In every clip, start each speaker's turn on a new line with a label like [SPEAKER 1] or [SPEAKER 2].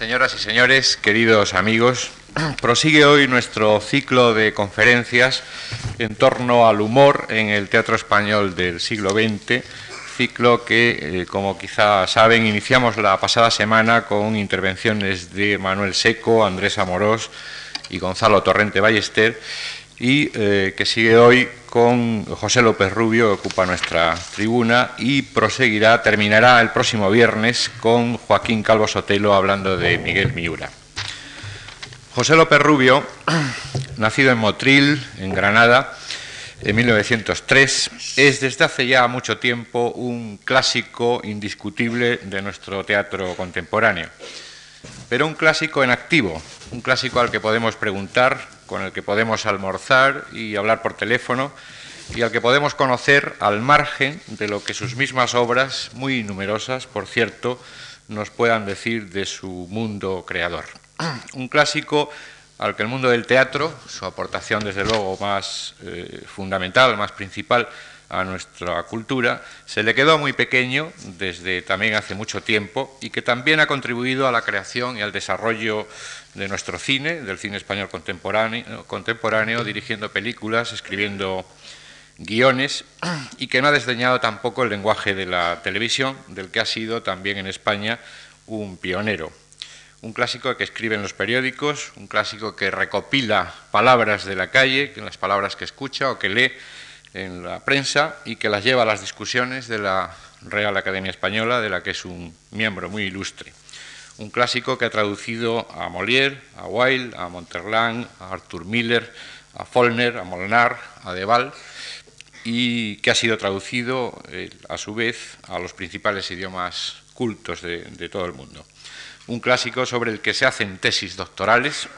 [SPEAKER 1] Señoras y señores, queridos amigos, prosigue hoy nuestro ciclo de conferencias en torno al humor en el teatro español del siglo XX, ciclo que, eh, como quizá saben, iniciamos la pasada semana con intervenciones de Manuel Seco, Andrés Amorós y Gonzalo Torrente Ballester, y eh, que sigue hoy con José López Rubio, que ocupa nuestra tribuna, y proseguirá, terminará el próximo viernes con Joaquín Calvo Sotelo hablando de Miguel Miura. José López Rubio, nacido en Motril, en Granada, en 1903, es desde hace ya mucho tiempo un clásico indiscutible de nuestro teatro contemporáneo, pero un clásico en activo, un clásico al que podemos preguntar, con el que podemos almorzar y hablar por teléfono, y al que podemos conocer al margen de lo que sus mismas obras, muy numerosas, por cierto, nos puedan decir de su mundo creador. Un clásico al que el mundo del teatro, su aportación desde luego más eh, fundamental, más principal a nuestra cultura, se le quedó muy pequeño desde también hace mucho tiempo y que también ha contribuido a la creación y al desarrollo de nuestro cine, del cine español contemporáneo, contemporáneo dirigiendo películas, escribiendo guiones y que no ha desdeñado tampoco el lenguaje de la televisión, del que ha sido también en España un pionero. Un clásico que escribe en los periódicos, un clásico que recopila palabras de la calle, las palabras que escucha o que lee en la prensa y que las lleva a las discusiones de la Real Academia Española, de la que es un miembro muy ilustre. Un clásico que ha traducido a Molière, a Wilde, a Monterland, a Arthur Miller, a Follner, a Molnar, a Deval y que ha sido traducido eh, a su vez a los principales idiomas cultos de, de todo el mundo. Un clásico sobre el que se hacen tesis doctorales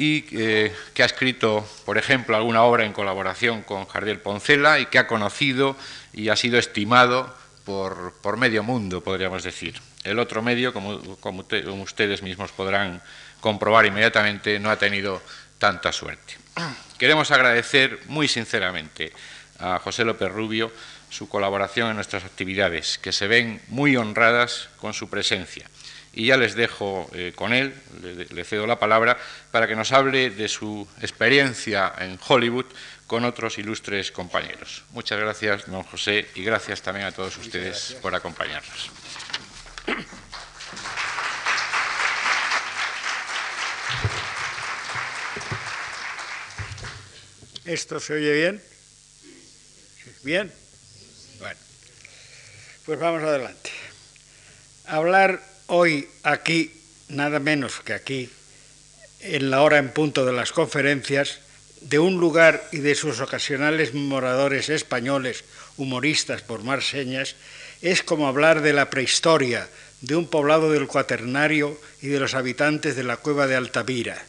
[SPEAKER 1] y eh, que ha escrito, por ejemplo, alguna obra en colaboración con Jardiel Poncela y que ha conocido y ha sido estimado por, por medio mundo, podríamos decir. El otro medio, como, como, ustedes mismos podrán comprobar inmediatamente, no ha tenido tanta suerte. Queremos agradecer muy sinceramente a José López Rubio su colaboración en nuestras actividades, que se ven muy honradas con su presencia y ya les dejo eh, con él, le, cedo la palabra, para que nos hable de su experiencia en Hollywood con otros ilustres compañeros. Muchas gracias, don José, y gracias también a todos ustedes por acompañarnos.
[SPEAKER 2] ¿Esto se oye bien? ¿Bien? Bueno, pues vamos adelante. Hablar hoy aquí, nada menos que aquí, en la hora en punto de las conferencias, de un lugar y de sus ocasionales moradores españoles, humoristas por más señas, es como hablar de la prehistoria, de un poblado del cuaternario y de los habitantes de la cueva de Altamira.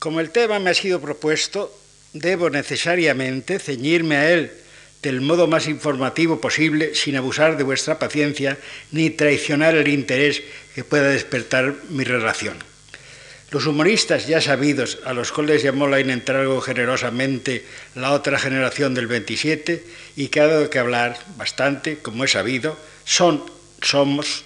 [SPEAKER 2] Como el tema me ha sido propuesto, debo necesariamente ceñirme a él del modo más informativo posible, sin abusar de vuestra paciencia ni traicionar el interés que pueda despertar mi relación. Los humoristas ya sabidos, a los cuales llamó la inentrago generosamente la otra generación del 27 y que ha dado que hablar bastante, como he sabido, son, somos,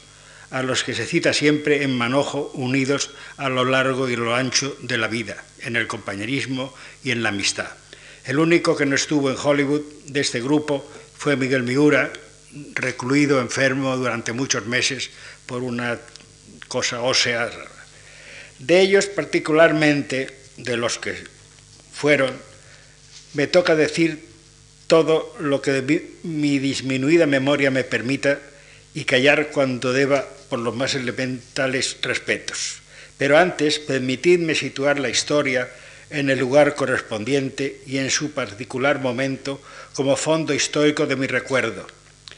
[SPEAKER 2] a los que se cita siempre en manojo, unidos a lo largo y lo ancho de la vida, en el compañerismo y en la amistad. El único que no estuvo en Hollywood de este grupo fue Miguel Miura, recluido enfermo durante muchos meses por una cosa ósea. De ellos particularmente, de los que fueron, me toca decir todo lo que mi disminuida memoria me permita y callar cuando deba por los más elementales respetos. Pero antes, permitidme situar la historia en el lugar correspondiente y en su particular momento como fondo histórico de mi recuerdo.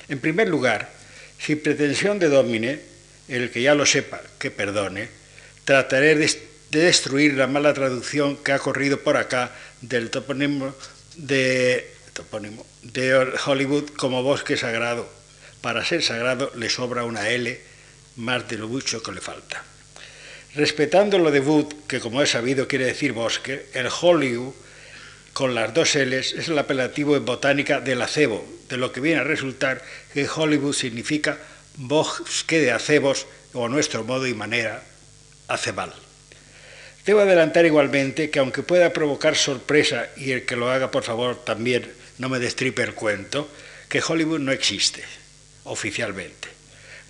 [SPEAKER 2] En primer lugar, sin pretensión de domine, el que ya lo sepa, que perdone, trataré de, destruir la mala traducción que ha corrido por acá del topónimo de, topónimo de Hollywood como bosque sagrado. Para ser sagrado le sobra una L más de lo mucho que le falta. Respetando lo de Wood, que como he sabido quiere decir bosque, el Hollywood con las dos L's es el apelativo en botánica del acebo, de lo que viene a resultar que Hollywood significa bosque de acebos o a nuestro modo y manera, hace mal. Debo adelantar igualmente que aunque pueda provocar sorpresa, y el que lo haga por favor también no me destripe el cuento, que Hollywood no existe oficialmente.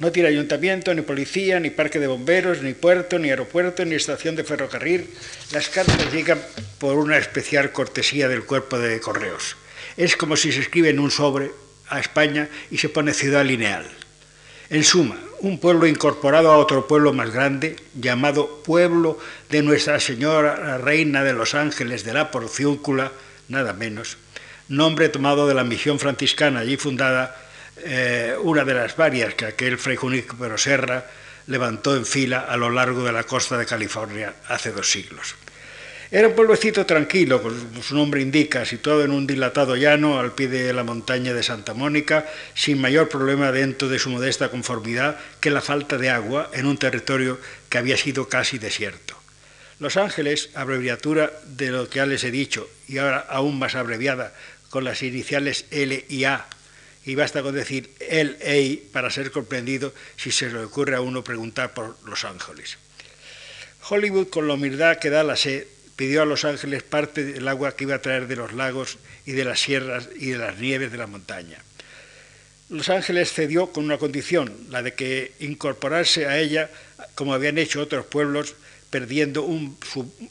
[SPEAKER 2] No tiene ayuntamiento, ni policía, ni parque de bomberos, ni puerto, ni aeropuerto, ni estación de ferrocarril. Las cartas llegan por una especial cortesía del cuerpo de correos. Es como si se escribe en un sobre a España y se pone ciudad lineal. En suma, un pueblo incorporado a otro pueblo más grande, llamado Pueblo de Nuestra Señora Reina de los Ángeles de la Porciúncula, nada menos, nombre tomado de la misión franciscana allí fundada, eh, una de las varias que aquel fray Junípero Serra levantó en fila a lo largo de la costa de California hace dos siglos. Era un pueblecito tranquilo, como su nombre indica, situado en un dilatado llano al pie de la montaña de Santa Mónica, sin mayor problema dentro de su modesta conformidad que la falta de agua en un territorio que había sido casi desierto. Los Ángeles, abreviatura de lo que ya les he dicho, y ahora aún más abreviada, con las iniciales L y A, y basta con decir el EI para ser comprendido si se le ocurre a uno preguntar por Los Ángeles. Hollywood, con la humildad que da la sed, pidió a Los Ángeles parte del agua que iba a traer de los lagos y de las sierras y de las nieves de la montaña. Los Ángeles cedió con una condición, la de que incorporarse a ella, como habían hecho otros pueblos, perdiendo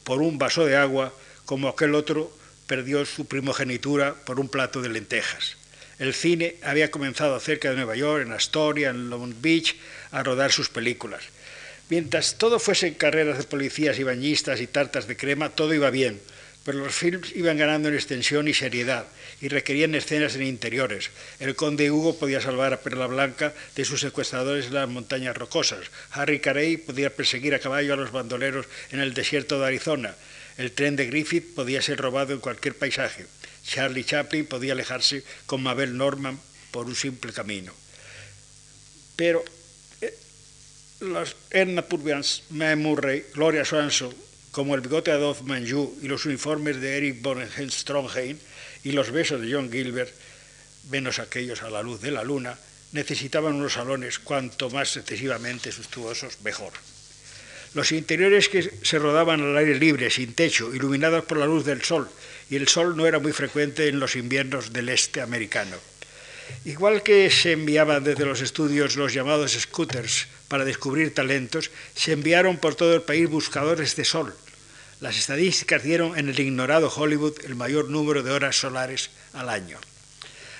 [SPEAKER 2] por un vaso de agua, como aquel otro perdió su primogenitura por un plato de lentejas. El cine había comenzado cerca de Nueva York, en Astoria, en Long Beach, a rodar sus películas. Mientras todo fuesen carreras de policías y bañistas y tartas de crema, todo iba bien, pero los films iban ganando en extensión y seriedad y requerían escenas en interiores. El conde Hugo podía salvar a Perla Blanca de sus secuestradores en las montañas rocosas. Harry Carey podía perseguir a caballo a los bandoleros en el desierto de Arizona. El tren de Griffith podía ser robado en cualquier paisaje. Charlie Chaplin podía alejarse con Mabel Norman por un simple camino. Pero los Edna Purviance, Mae Murray, Gloria Swanson, como el bigote de Adolphe Manjou y los uniformes de Eric von Strongheim y los besos de John Gilbert, menos aquellos a la luz de la luna, necesitaban unos salones cuanto más excesivamente suntuosos mejor. Los interiores que se rodaban al aire libre, sin techo, iluminados por la luz del sol, y el sol no era muy frecuente en los inviernos del este americano. Igual que se enviaban desde los estudios los llamados scooters para descubrir talentos, se enviaron por todo el país buscadores de sol. Las estadísticas dieron en el ignorado Hollywood el mayor número de horas solares al año.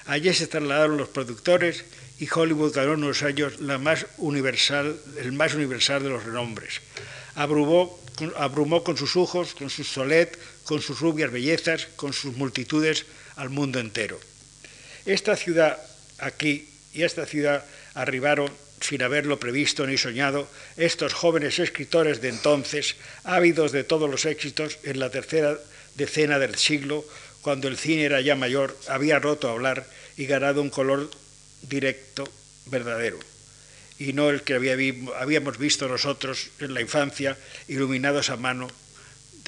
[SPEAKER 2] Allí se trasladaron los productores y Hollywood ganó en unos años la más universal, el más universal de los renombres. Abrumó, abrumó con sus ojos, con su solet, con sus rubias bellezas, con sus multitudes al mundo entero. Esta ciudad aquí y esta ciudad arribaron sin haberlo previsto ni soñado, estos jóvenes escritores de entonces, ávidos de todos los éxitos en la tercera decena del siglo, cuando el cine era ya mayor, había roto a hablar y ganado un color directo, verdadero, y no el que habíamos visto nosotros en la infancia, iluminados a mano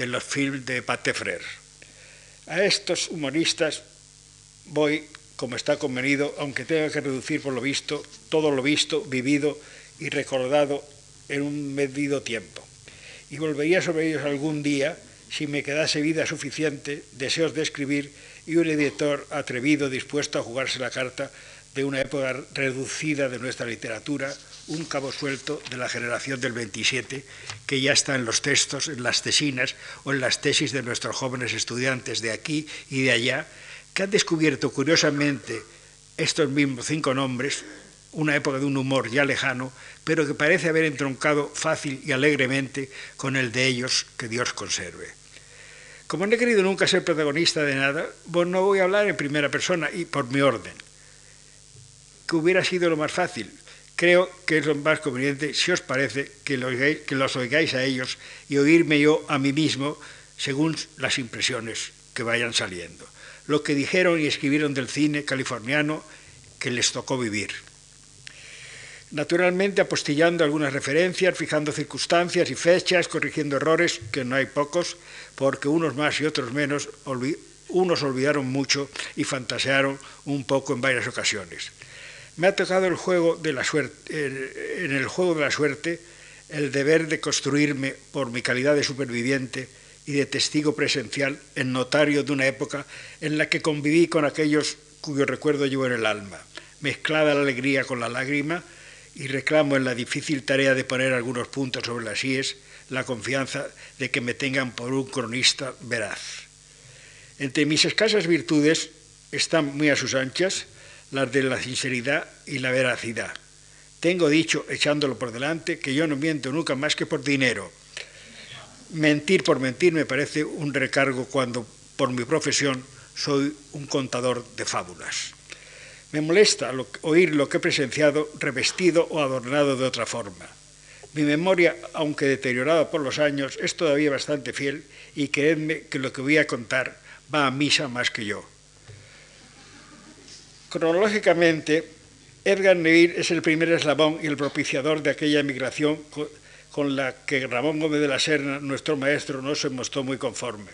[SPEAKER 2] de los films de Pate Frère. A estos humoristas voy como está convenido, aunque tenga que reducir por lo visto todo lo visto, vivido y recordado en un medido tiempo. Y volvería sobre ellos algún día si me quedase vida suficiente, deseos de escribir y un editor atrevido dispuesto a jugarse la carta de una época reducida de nuestra literatura, un cabo suelto de la generación del 27, que ya está en los textos, en las tesinas o en las tesis de nuestros jóvenes estudiantes de aquí y de allá, que han descubierto curiosamente estos mismos cinco nombres, una época de un humor ya lejano, pero que parece haber entroncado fácil y alegremente con el de ellos, que Dios conserve. Como no he querido nunca ser protagonista de nada, pues no voy a hablar en primera persona y por mi orden, que hubiera sido lo más fácil. Creo que es lo más conveniente, si os parece, que, los oigáis a ellos y oírme yo a mí mismo según las impresiones que vayan saliendo lo que dijeron y escribieron del cine californiano que les tocó vivir. Naturalmente apostillando algunas referencias, fijando circunstancias y fechas, corrigiendo errores, que no hay pocos, porque unos más y otros menos, unos olvidaron mucho y fantasearon un poco en varias ocasiones. Me ha tocado el juego de la suerte, en el juego de la suerte el deber de construirme por mi calidad de superviviente y de testigo presencial en notario de una época en la que conviví con aquellos cuyo recuerdo llevo en el alma, mezclada la alegría con la lágrima, y reclamo en la difícil tarea de poner algunos puntos sobre las IES la confianza de que me tengan por un cronista veraz. Entre mis escasas virtudes están muy a sus anchas las de la sinceridad y la veracidad. Tengo dicho, echándolo por delante, que yo no miento nunca más que por dinero. Mentir por mentir me parece un recargo cuando, por mi profesión, soy un contador de fábulas. Me molesta oír lo que he presenciado revestido o adornado de otra forma. Mi memoria, aunque deteriorada por los años, es todavía bastante fiel y creedme que lo que voy a contar va a misa más que yo. Cronológicamente, Edgar Neville es el primer eslabón y el propiciador de aquella emigración con la que Ramón Gómez de la Serna, nuestro maestro, no se mostró muy conforme.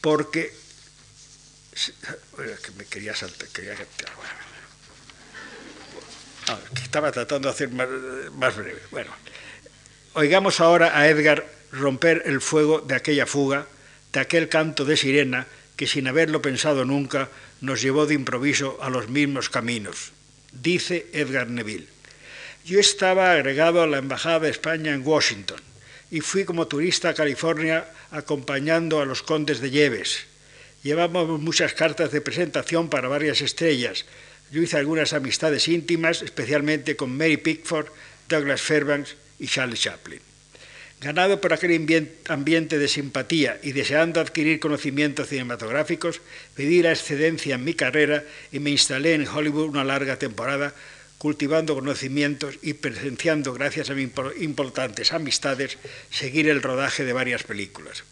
[SPEAKER 2] Porque que me quería saltar, quería ah, estaba tratando de hacer más, más breve. Bueno, oigamos ahora a Edgar romper el fuego de aquella fuga, de aquel canto de sirena que sin haberlo pensado nunca nos llevó de improviso a los mismos caminos. Dice Edgar Neville. Yo estaba agregado a la Embajada de España en Washington y fui como turista a California acompañando a los condes de Lleves Llevamos muchas cartas de presentación para varias estrellas. Yo hice algunas amistades íntimas, especialmente con Mary Pickford, Douglas Fairbanks y Charles Chaplin. Ganado por aquel ambiente de simpatía y deseando adquirir conocimientos cinematográficos, pedí la excedencia en mi carrera y me instalé en Hollywood una larga temporada, cultivando conocimientos y presenciando, gracias a mis importantes amistades, seguir el rodaje de varias películas.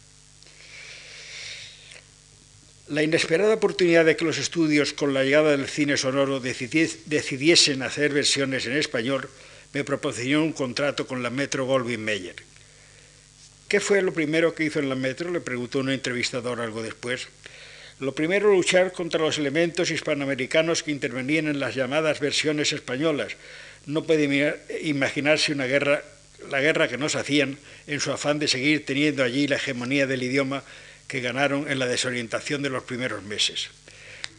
[SPEAKER 2] La inesperada oportunidad de que los estudios con la llegada del cine sonoro decidiesen hacer versiones en español me proporcionó un contrato con la Metro Goldwyn Mayer. ¿Qué fue lo primero que hizo en la Metro? Le preguntó un entrevistador algo después. Lo primero, luchar contra los elementos hispanoamericanos que intervenían en las llamadas versiones españolas. No puede imaginarse una guerra, la guerra que nos hacían en su afán de seguir teniendo allí la hegemonía del idioma que ganaron en la desorientación de los primeros meses.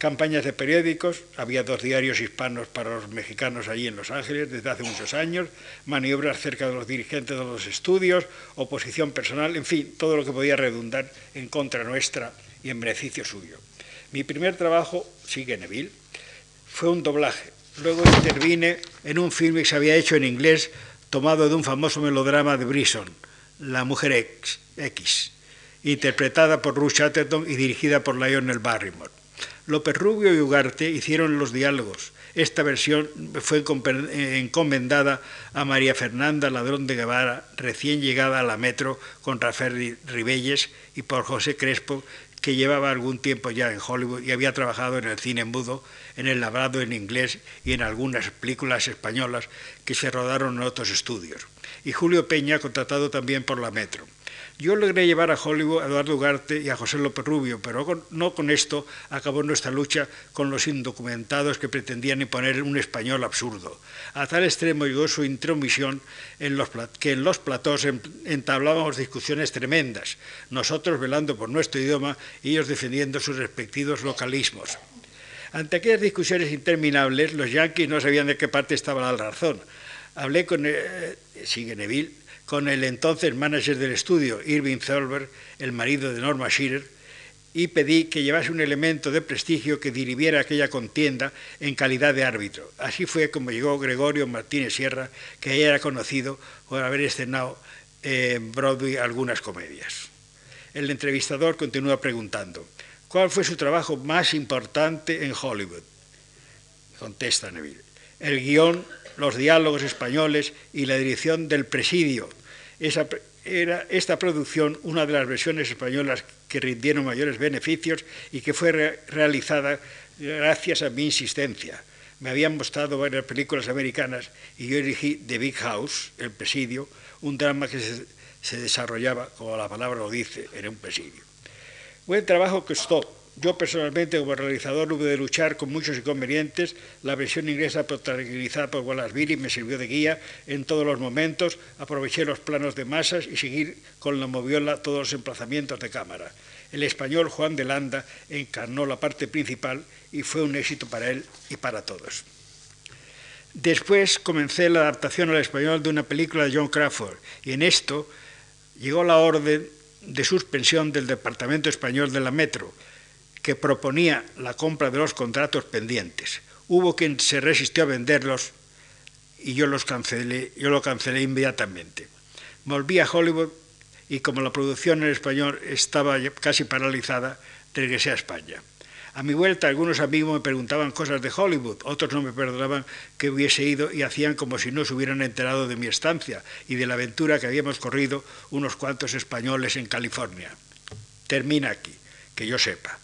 [SPEAKER 2] Campañas de periódicos, había dos diarios hispanos para los mexicanos allí en Los Ángeles desde hace muchos años, maniobras cerca de los dirigentes de los estudios, oposición personal, en fin, todo lo que podía redundar en contra nuestra y en beneficio suyo. Mi primer trabajo, sigue Neville, fue un doblaje. Luego intervine en un filme que se había hecho en inglés tomado de un famoso melodrama de Brisson, La Mujer X, X interpretada por Ruth Chatterton y dirigida por Lionel Barrymore. López Rubio y Ugarte hicieron los diálogos. Esta versión fue encomendada a María Fernanda Ladrón de Guevara, recién llegada a la metro con Rafael Ribelles y por José Crespo, que llevaba algún tiempo ya en Hollywood y había trabajado en el cine mudo, en el labrado en inglés y en algunas películas españolas que se rodaron en otros estudios. Y Julio Peña, contratado también por la Metro. Yo logré llevar a Hollywood a Eduardo Ugarte y a José López Rubio, pero no con esto acabó nuestra lucha con los indocumentados que pretendían imponer un español absurdo. A tal extremo llegó su intromisión en los, que en los platós entablábamos discusiones tremendas, nosotros velando por nuestro idioma y ellos defendiendo sus respectivos localismos. Ante aquellas discusiones interminables, los yanquis no sabían de qué parte estaba la razón. Hablé con, eh, sigue Neville, con el entonces manager del estudio, Irving Thalberg, el marido de Norma Shearer, y pedí que llevase un elemento de prestigio que diribiera aquella contienda en calidad de árbitro. Así fue como llegó Gregorio Martínez Sierra, que ya era conocido por haber estrenado en Broadway algunas comedias. El entrevistador continúa preguntando, ¿cuál fue su trabajo más importante en Hollywood? Contesta Neville. El guion, los diálogos españoles y la dirección del presidio, esa, era esta producción una de las versiones españolas que rindieron mayores beneficios y que fue realizada gracias a mi insistencia. Me habían mostrado varias películas americanas y yo dirigí The Big House, El Presidio, un drama que se, desarrollaba, como la palabra lo dice, en un presidio. Buen trabajo costó, Yo personalmente como realizador hubo de luchar con muchos inconvenientes. La versión inglesa protagonizada por Wallace me sirvió de guía en todos los momentos. Aproveché los planos de masas y seguir con la moviola todos los emplazamientos de cámara. El español Juan de Landa encarnó la parte principal y fue un éxito para él y para todos. Después comencé la adaptación al español de una película de John Crawford y en esto llegó la orden de suspensión del Departamento Español de la Metro, que proponía la compra de los contratos pendientes. Hubo quien se resistió a venderlos y yo los cancelé, yo lo cancelé inmediatamente. Volví a Hollywood y como la producción en español estaba casi paralizada, regresé a España. A mi vuelta algunos amigos me preguntaban cosas de Hollywood, otros no me perdonaban que hubiese ido y hacían como si no se hubieran enterado de mi estancia y de la aventura que habíamos corrido unos cuantos españoles en California. Termina aquí, que yo sepa.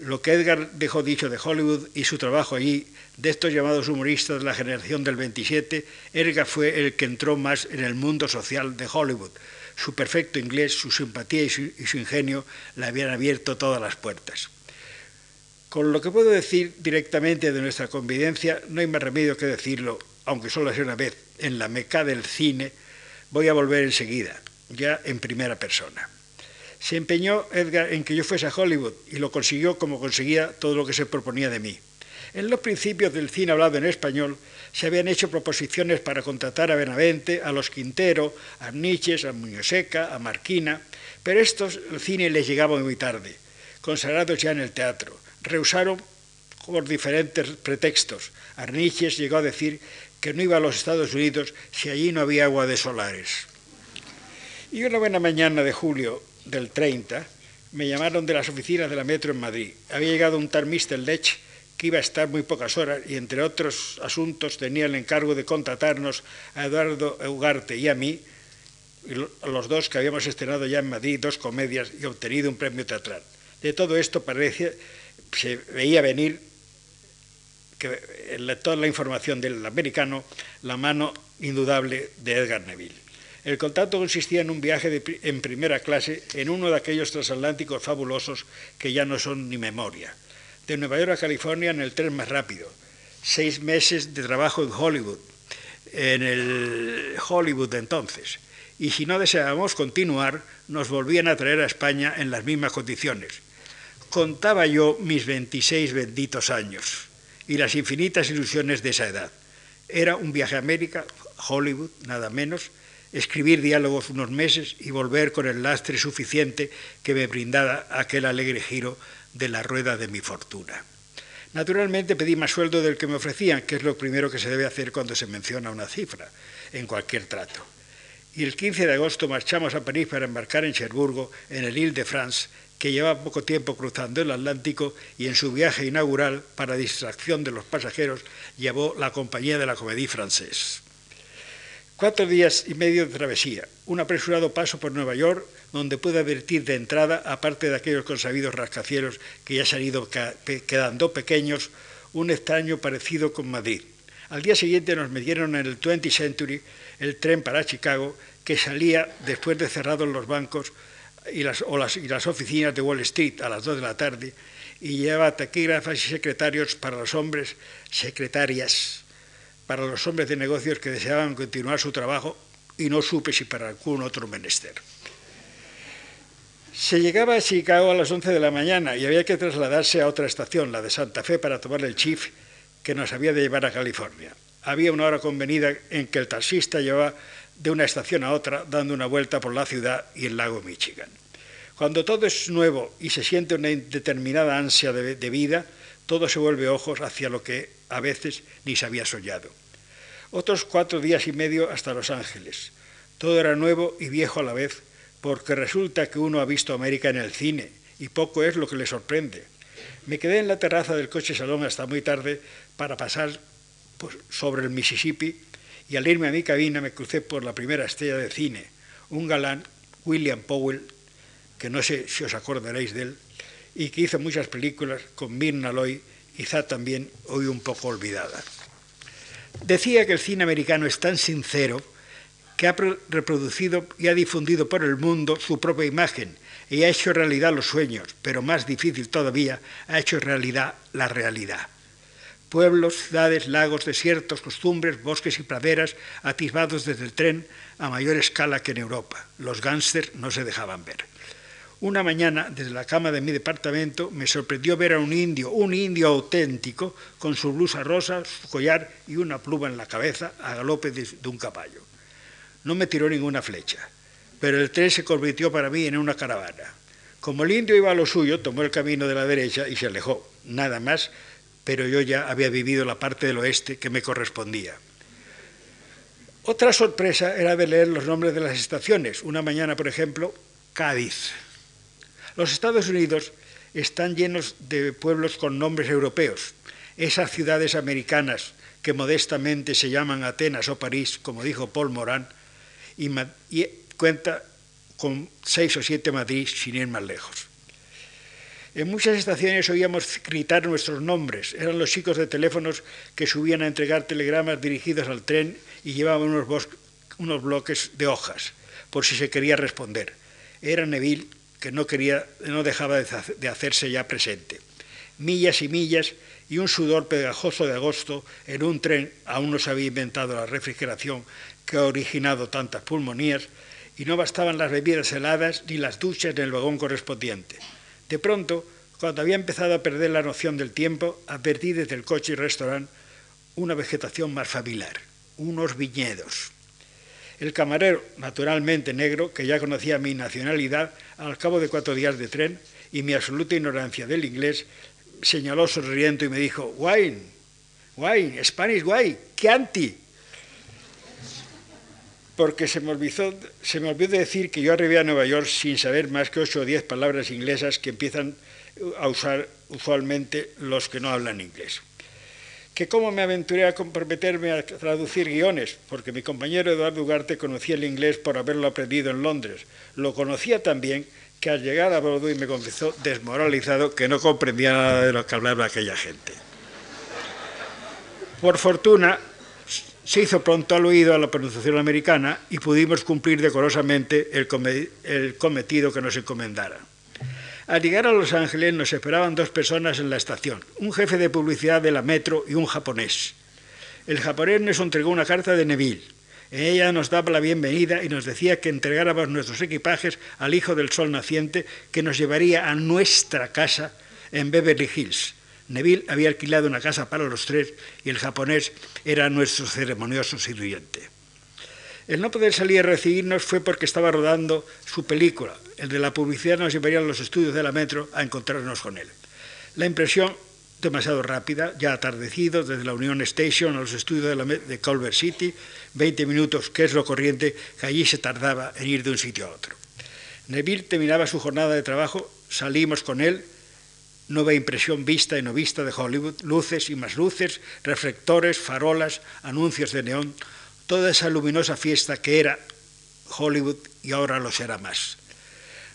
[SPEAKER 2] Lo que Edgar dejó dicho de Hollywood y su trabajo allí, de estos llamados humoristas de la generación del 27, Edgar fue el que entró más en el mundo social de Hollywood. Su perfecto inglés, su simpatía y su, ingenio le habían abierto todas las puertas. Con lo que puedo decir directamente de nuestra convivencia, no hay más remedio que decirlo, aunque solo sea una vez, en la meca del cine, voy a volver enseguida, ya en primera persona. Se empeñó Edgar en que yo fuese a Hollywood y lo consiguió como conseguía todo lo que se proponía de mí. En los principios del cine hablado en español se habían hecho proposiciones para contratar a Benavente, a los Quintero, a Niches, a Muñoseca, a Marquina, pero estos el cine les llegaba muy tarde, consagrados ya en el teatro rehusaron por diferentes pretextos. Arniches llegó a decir que no iba a los Estados Unidos si allí no había agua de solares. Y una buena mañana de julio del 30 me llamaron de las oficinas de la Metro en Madrid. Había llegado un tal Mr. Lech que iba a estar muy pocas horas y entre otros asuntos tenía el encargo de contratarnos a Eduardo Ugarte y a mí, los dos que habíamos estrenado ya en Madrid dos comedias y obtenido un premio teatral. De todo esto parece se veía venir que en toda la información del americano la mano indudable de Edgar Neville. El contacto consistía en un viaje en primera clase en uno de aquellos transatlánticos fabulosos que ya no son ni memoria. De Nueva York a California en el tren más rápido. Seis meses de trabajo en Hollywood, en el Hollywood de entonces. Y si no deseábamos continuar, nos volvían a traer a España en las mismas condiciones contaba yo mis 26 benditos años y las infinitas ilusiones de esa edad. Era un viaje a América, Hollywood, nada menos, escribir diálogos unos meses y volver con el lastre suficiente que me brindara aquel alegre giro de la rueda de mi fortuna. Naturalmente pedí más sueldo del que me ofrecían, que es lo primero que se debe hacer cuando se menciona una cifra en cualquier trato. Y el 15 de agosto marchamos a París para embarcar en Cherburgo, en el Ile de France, que llevaba poco tiempo cruzando el Atlántico y en su viaje inaugural, para distracción de los pasajeros, llevó la compañía de la Comédie Française. Cuatro días y medio de travesía, un apresurado paso por Nueva York, donde pude advertir de entrada, aparte de aquellos consabidos rascacielos que ya se han ido quedando pequeños, un extraño parecido con Madrid. Al día siguiente nos metieron en el 20th Century, el tren para Chicago, que salía, después de cerrados los bancos, y las, oficinas de Wall Street a las 2 de la tarde y lleva taquígrafas y secretarios para los hombres, secretarias para los hombres de negocios que deseaban continuar su trabajo y no supe si para algún otro menester. Se llegaba a Chicago a las 11 de la mañana y había que trasladarse a otra estación, la de Santa Fe, para tomar el chief que nos había de llevar a California. Había una hora convenida en que el taxista llevaba de una estación a otra, dando una vuelta por la ciudad y el lago Michigan. Cuando todo es nuevo y se siente una indeterminada ansia de, de vida, todo se vuelve ojos hacia lo que a veces ni se había soñado. Otros cuatro días y medio hasta Los Ángeles. Todo era nuevo y viejo a la vez, porque resulta que uno ha visto América en el cine y poco es lo que le sorprende. Me quedé en la terraza del coche salón hasta muy tarde para pasar pues, sobre el Mississippi y al irme a mi cabina me crucé por la primera estrella de cine, un galán, William Powell, que no sé si os acordaréis de él, y que hizo muchas películas con Mirna Loy, quizá también hoy un poco olvidada. Decía que el cine americano es tan sincero que ha reproducido y ha difundido por el mundo su propia imagen y ha hecho realidad los sueños, pero más difícil todavía, ha hecho realidad la realidad. Pueblos, ciudades, lagos, desiertos, costumbres, bosques y praderas atisbados desde el tren a mayor escala que en Europa. Los gángsters no se dejaban ver. Una mañana, desde la cama de mi departamento, me sorprendió ver a un indio, un indio auténtico, con su blusa rosa, su collar y una pluma en la cabeza, a galope de, un caballo. No me tiró ninguna flecha, pero el tren se convirtió para mí en una caravana. Como el indio iba a lo suyo, tomó el camino de la derecha y se alejó. Nada más, pero yo ya había vivido la parte del oeste que me correspondía. Otra sorpresa era de leer los nombres de las estaciones. Una mañana, por ejemplo, Cádiz. Los Estados Unidos están llenos de pueblos con nombres europeos. Esas ciudades americanas que modestamente se llaman Atenas o París, como dijo Paul Morán, y, cuenta con seis o siete Madrid sin ir más lejos. En muchas estaciones oíamos gritar nuestros nombres. Eran los chicos de teléfonos que subían a entregar telegramas dirigidos al tren y llevaban unos, unos bloques de hojas, por si se quería responder. Era Neville que no, quería, no dejaba de hacerse ya presente. Millas y millas y un sudor pegajoso de agosto en un tren aún no se había inventado la refrigeración que ha originado tantas pulmonías y no bastaban las bebidas heladas ni las duchas en el vagón correspondiente. De pronto, cuando había empezado a perder la noción del tiempo, advertí desde el coche y restaurante una vegetación más familiar, unos viñedos. El camarero, naturalmente negro, que ya conocía mi nacionalidad, al cabo de cuatro días de tren y mi absoluta ignorancia del inglés, señaló sonriendo y me dijo, wine, wine, Spanish wine, anti. Porque se me, olvidó, se me olvidó decir que yo arribé a Nueva York sin saber más que ocho o diez palabras inglesas que empiezan a usar usualmente los que no hablan inglés que cómo me aventuré a comprometerme a traducir guiones, porque mi compañero Eduardo Ugarte conocía el inglés por haberlo aprendido en Londres. Lo conocía también que al llegar a Broadway me confesó desmoralizado que no comprendía nada de lo que hablaba aquella gente. Por fortuna, se hizo pronto al oído a la pronunciación americana y pudimos cumplir decorosamente el cometido que nos encomendara. Al llegar a Los Ángeles nos esperaban dos personas en la estación, un jefe de publicidad de la Metro y un japonés. El japonés nos entregó una carta de Neville. En ella nos daba la bienvenida y nos decía que entregáramos nuestros equipajes al Hijo del Sol Naciente que nos llevaría a nuestra casa en Beverly Hills. Neville había alquilado una casa para los tres y el japonés era nuestro ceremonioso sirviente. El no poder salir a recibirnos fue porque estaba rodando su película. El de la publicidad nos llevaría a los estudios de la Metro a encontrarnos con él. La impresión, demasiado rápida, ya atardecido, desde la Union Station a los estudios de, la, de Culver City, 20 minutos, que es lo corriente, que allí se tardaba en ir de un sitio a otro. Neville terminaba su jornada de trabajo, salimos con él, nueva impresión vista y no vista de Hollywood, luces y más luces, reflectores, farolas, anuncios de neón, toda esa luminosa fiesta que era Hollywood y ahora lo será más.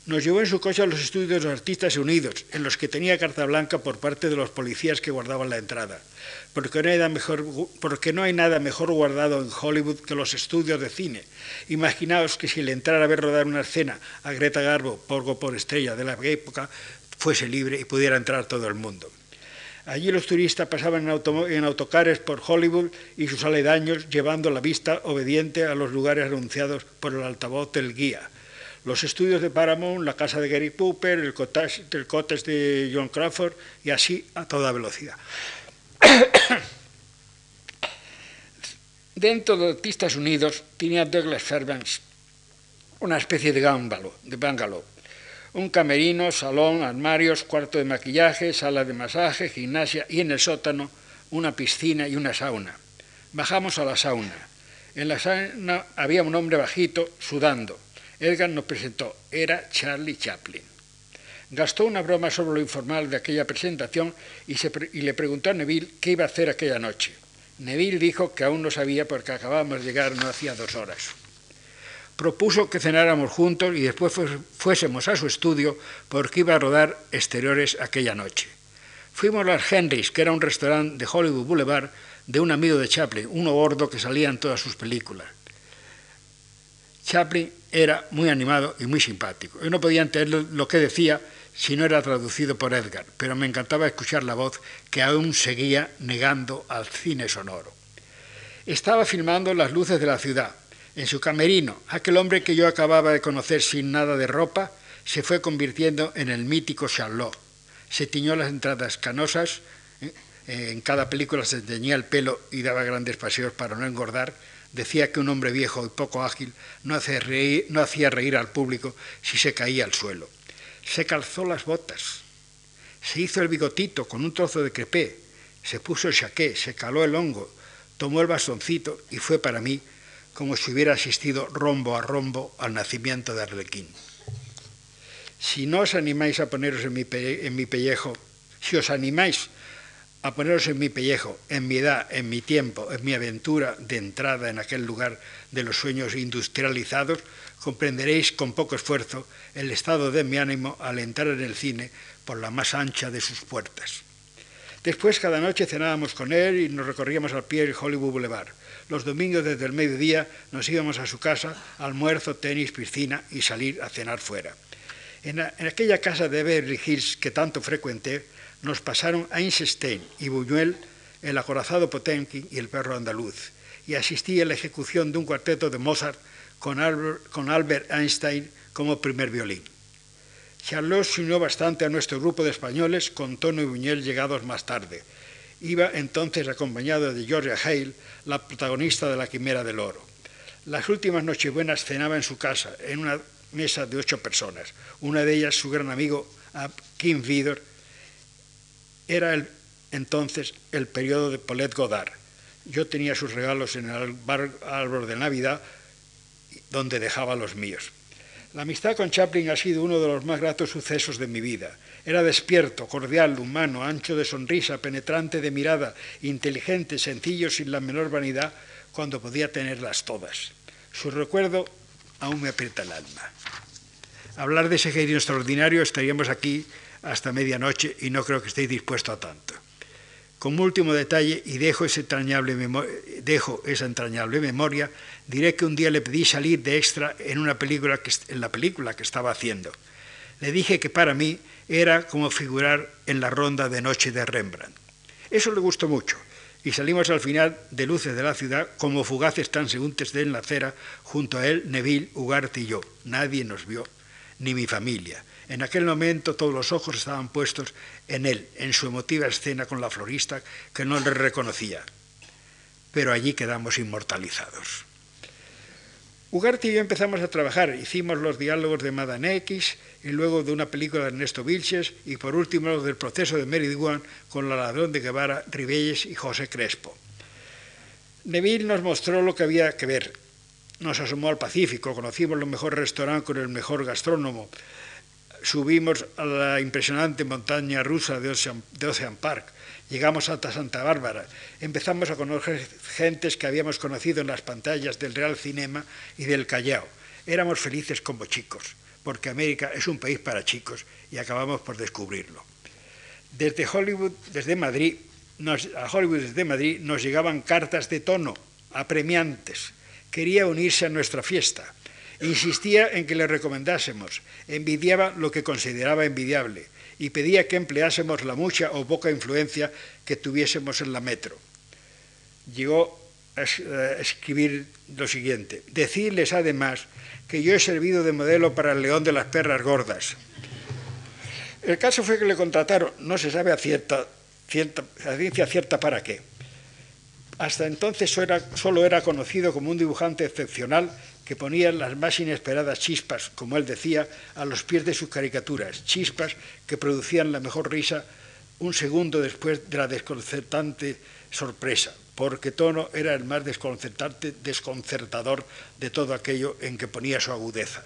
[SPEAKER 2] Nos llevó en su coche a los estudios de Artistas Unidos, en los que tenía carta blanca por parte de los policías que guardaban la entrada, porque no hay nada mejor, porque no hay nada mejor guardado en Hollywood que los estudios de cine. Imaginaos que si le entrara a ver rodar una escena a Greta Garbo, polvo por estrella de la época, fuese libre y pudiera entrar todo el mundo. Allí los turistas pasaban en, autocares por Hollywood y sus aledaños, llevando la vista obediente a los lugares anunciados por el altavoz del guía. Los estudios de Paramount, la casa de Gary Cooper, el cottage, de John Crawford y así a toda velocidad. Dentro de Artistas Unidos tenía Douglas Fairbanks una especie de de bungalow un camerino, salón, armarios, cuarto de maquillaje, sala de masaje, gimnasia y en el sótano una piscina y una sauna. Bajamos a la sauna. En la sauna había un hombre bajito sudando. Edgar nos presentó. Era Charlie Chaplin. Gastó una broma sobre lo informal de aquella presentación y, le preguntó a Neville qué iba a hacer aquella noche. Neville dijo que aún no sabía porque acabábamos de llegar no hacía dos horas propuso que cenáramos juntos y después fuésemos a su estudio porque iba a rodar exteriores aquella noche. Fuimos a las Henrys, que era un restaurante de Hollywood Boulevard de un amigo de Chaplin, uno gordo que salía en todas sus películas. Chaplin era muy animado y muy simpático. Yo no podía entender lo que decía si no era traducido por Edgar, pero me encantaba escuchar la voz que aún seguía negando al cine sonoro. Estaba filmando las luces de la ciudad. En su camerino, aquel hombre que yo acababa de conocer sin nada de ropa se fue convirtiendo en el mítico Charlot. Se tiñó las entradas canosas, eh, en cada película se teñía el pelo y daba grandes paseos para no engordar. Decía que un hombre viejo y poco ágil no hacía reír, no hacía reír al público si se caía al suelo se calzó las botas, se hizo el bigotito con un trozo de crepé, se puso el chaqué, se caló el hongo, tomó el bastoncito y fue para mí como si hubiera asistido rombo a rombo al nacimiento de Arlequín. Si no os animáis a poneros en mi, en mi pellejo, si os animáis a poneros en mi pellejo, en mi edad, en mi tiempo, en mi aventura de entrada en aquel lugar de los sueños industrializados, comprenderéis con poco esfuerzo el estado de mi ánimo al entrar en el cine por la más ancha de sus puertas. Después cada noche cenábamos con él y nos recorríamos al pie del Hollywood Boulevard. Los domingos desde el mediodía nos íbamos a su casa, almuerzo, tenis, piscina y salir a cenar fuera. En, aquella casa de Beverly Hills que tanto frecuenté, nos pasaron Einstein y Buñuel, el acorazado Potemkin y el perro andaluz, y asistí a la ejecución de un cuarteto de Mozart con Albert, Einstein como primer violín. Charlotte se unió bastante a nuestro grupo de españoles con Tono y Buñuel llegados más tarde. Iba entonces acompañado de Georgia Hale, la protagonista de La Quimera del Oro. Las últimas Nochebuenas cenaba en su casa, en una mesa de ocho personas. Una de ellas, su gran amigo Kim Vidor, era entonces el periodo de Paulette Godard. Yo tenía sus regalos en el árbol de Navidad donde dejaba los míos. La amistad con Chaplin ha sido uno de los más gratos sucesos de mi vida. Era despierto, cordial, humano, ancho de sonrisa, penetrante de mirada, inteligente, sencillo, sin la menor vanidad, cuando podía tenerlas todas. Su recuerdo aún me aprieta el alma. Hablar de ese genio extraordinario estaríamos aquí hasta medianoche y no creo que estéis dispuesto a tanto. Como último detalle, y dejo, ese entrañable dejo esa entrañable memoria, diré que un día le pedí salir de extra en, una película que, en la película que estaba haciendo. Le dije que para mí era como figurar en la ronda de noche de Rembrandt. Eso le gustó mucho y salimos al final de Luces de la Ciudad como fugaces transeúntes de en la acera, junto a él Neville, Ugarte y yo. Nadie nos vio, ni mi familia. En aquel momento todos los ojos estaban puestos en él, en su emotiva escena con la florista que no le reconocía. Pero allí quedamos inmortalizados. Ugarte y yo empezamos a trabajar, hicimos los diálogos de Madame X y luego de una película de Ernesto Vilches y por último los del proceso de Mary con la ladrón de Guevara, Ribelles y José Crespo. Neville nos mostró lo que había que ver. Nos asomó al Pacífico, conocimos los mejores restaurantes con el mejor gastrónomo, subimos a la impresionante montaña rusa de Ocean, Park, llegamos hasta Santa Bárbara, empezamos a conocer gentes que habíamos conocido en las pantallas del Real Cinema y del Callao. Éramos felices como chicos, porque América es un país para chicos y acabamos por descubrirlo. Desde Hollywood, desde Madrid, a Hollywood desde Madrid nos llegaban cartas de tono apremiantes. Quería unirse a nuestra fiesta Insistía en que le recomendásemos, envidiaba lo que consideraba envidiable y pedía que empleásemos la mucha o poca influencia que tuviésemos en la metro. Llegó a escribir lo siguiente, decirles además que yo he servido de modelo para el león de las perras gordas. El caso fue que le contrataron, no se sabe a, cierta, a ciencia cierta para qué. Hasta entonces solo era conocido como un dibujante excepcional que ponía las más inesperadas chispas, como él decía, a los pies de sus caricaturas, chispas que producían la mejor risa un segundo después de la desconcertante sorpresa, porque Tono era el más desconcertante, desconcertador de todo aquello en que ponía su agudeza.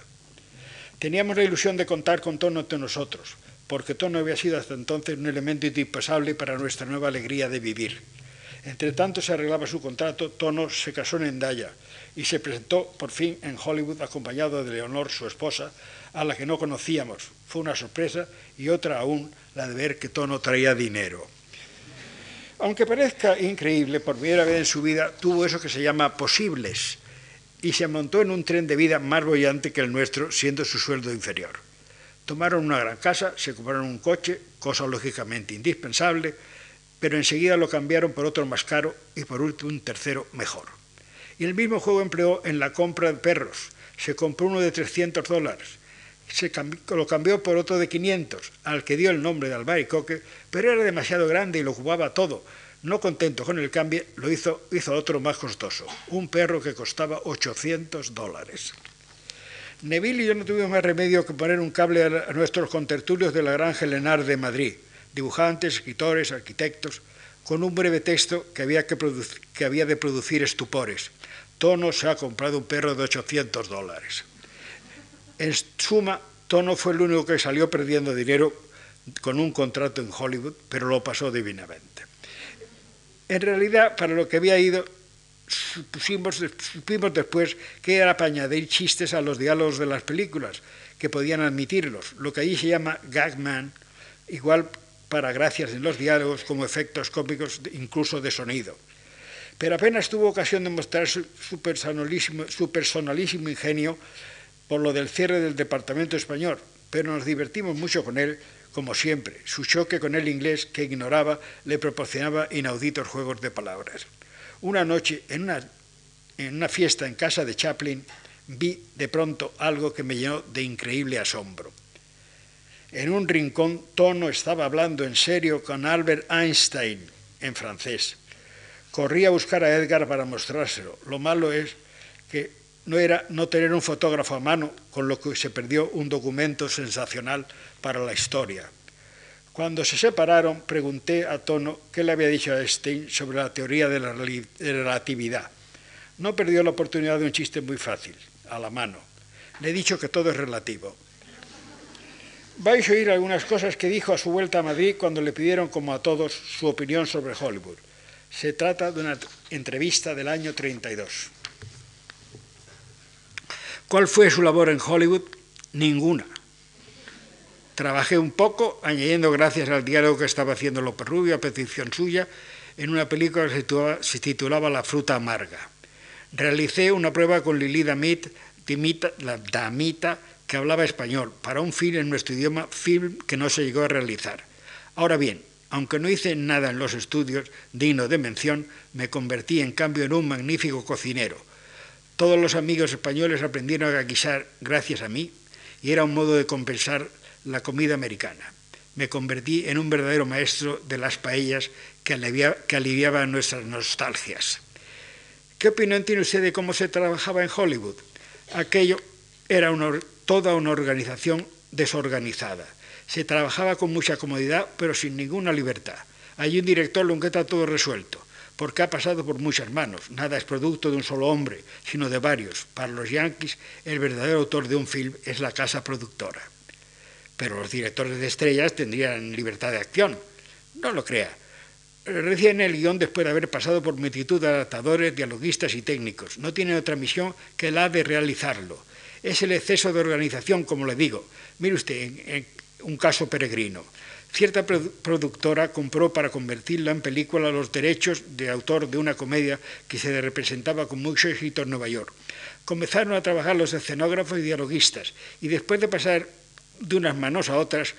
[SPEAKER 2] Teníamos la ilusión de contar con Tono entre nosotros, porque Tono había sido hasta entonces un elemento indispensable para nuestra nueva alegría de vivir. Entre tanto se arreglaba su contrato, Tono se casó en Endaya, y se presentó por fin en Hollywood acompañado de Leonor, su esposa, a la que no conocíamos. Fue una sorpresa y otra aún la de ver que Tono traía dinero. Aunque parezca increíble, por primera vez en su vida tuvo eso que se llama posibles. y se montó en un tren de vida más bollante que el nuestro, siendo su sueldo inferior. Tomaron una gran casa, se compraron un coche, cosa lógicamente indispensable, pero enseguida lo cambiaron por otro más caro y por último un tercero mejor. Y el mismo juego empleó en la compra de perros. Se compró uno de 300 dólares, se lo cambió por otro de 500, al que dio el nombre de albaricoque, pero era demasiado grande y lo ocupaba todo. No contento con el cambio, lo hizo, hizo otro más costoso, un perro que costaba 800 dólares. Neville y yo no tuvimos más remedio que poner un cable a nuestros contertulios de la Gran Helenar de Madrid, dibujantes, escritores, arquitectos, con un breve texto que había, que, que había de producir estupores. Tono se ha comprado un perro de 800 dólares. En suma, Tono fue el único que salió perdiendo dinero con un contrato en Hollywood, pero lo pasó divinamente. En realidad, para lo que había ido, supimos, después que era para añadir chistes a los diálogos de las películas, que podían admitirlos, lo que allí se llama gagman, igual para gracias en los diálogos como efectos cómicos, incluso de sonido. Pero apenas tuvo ocasión de mostrar su, personalísimo, ingenio por lo del cierre del Departamento Español, pero nos divertimos mucho con él, como siempre. Su choque con el inglés, que ignoraba, le proporcionaba inauditos juegos de palabras. Una noche, en una fiesta en casa de Chaplin, vi de pronto algo que me llenó de increíble asombro. En un rincón, Tono estaba hablando en serio con Albert Einstein en francés. Corrí a buscar a Edgar para mostrárselo. Lo malo es que no era no tener un fotógrafo a mano, con lo que se perdió un documento sensacional para la historia. Cuando se separaron, pregunté a Tono qué le había dicho a Einstein sobre la teoría de la relatividad. No perdió la oportunidad de un chiste muy fácil, a la mano. Le he dicho que todo es relativo. Vais a oír algunas cosas que dijo a su vuelta a Madrid cuando le pidieron, como a todos, su opinión sobre Hollywood. Se trata de una entrevista del año 32. ¿Cuál fue su labor en Hollywood? Ninguna. Trabajé un poco, añadiendo gracias al diálogo que estaba haciendo López Rubio a petición suya, en una película que se titulaba La fruta amarga. Realicé una prueba con Lili Damit, damita, que hablaba español, para un film en nuestro idioma, film que no se llegó a realizar. Ahora bien, aunque no hice nada en los estudios digno de mención, me convertí en cambio en un magnífico cocinero, todos los amigos españoles aprendieron a guisar gracias a mí y era un modo de compensar la comida americana. Me convertí en un verdadero maestro de las paellas que, aliviaban nuestras nostalgias. ¿Qué opinión tiene usted de cómo se trabajaba en Hollywood? Aquello era toda una organización desorganizada. Se trabajaba con mucha comodidad, pero sin ninguna libertad. Hay un director lo está todo resuelto porque ha pasado por muchas manos. Nada es producto de un solo hombre, sino de varios. Para los yanquis, el verdadero autor de un film es la casa productora. Pero los directores de estrellas tendrían libertad de acción. No lo crea. Recién el guion después de haber pasado por multitud de adaptadores, dialoguistas y técnicos. No tiene otra misión que la de realizarlo. Es el exceso de organización, como le digo. Mire usted, en un caso peregrino. Cierta productora compró para convertirla en película los derechos de autor de una comedia que se representaba con mucho éxito en Nueva York. Comenzaron a trabajar los escenógrafos y dialoguistas y después de pasar de unas manos a otras,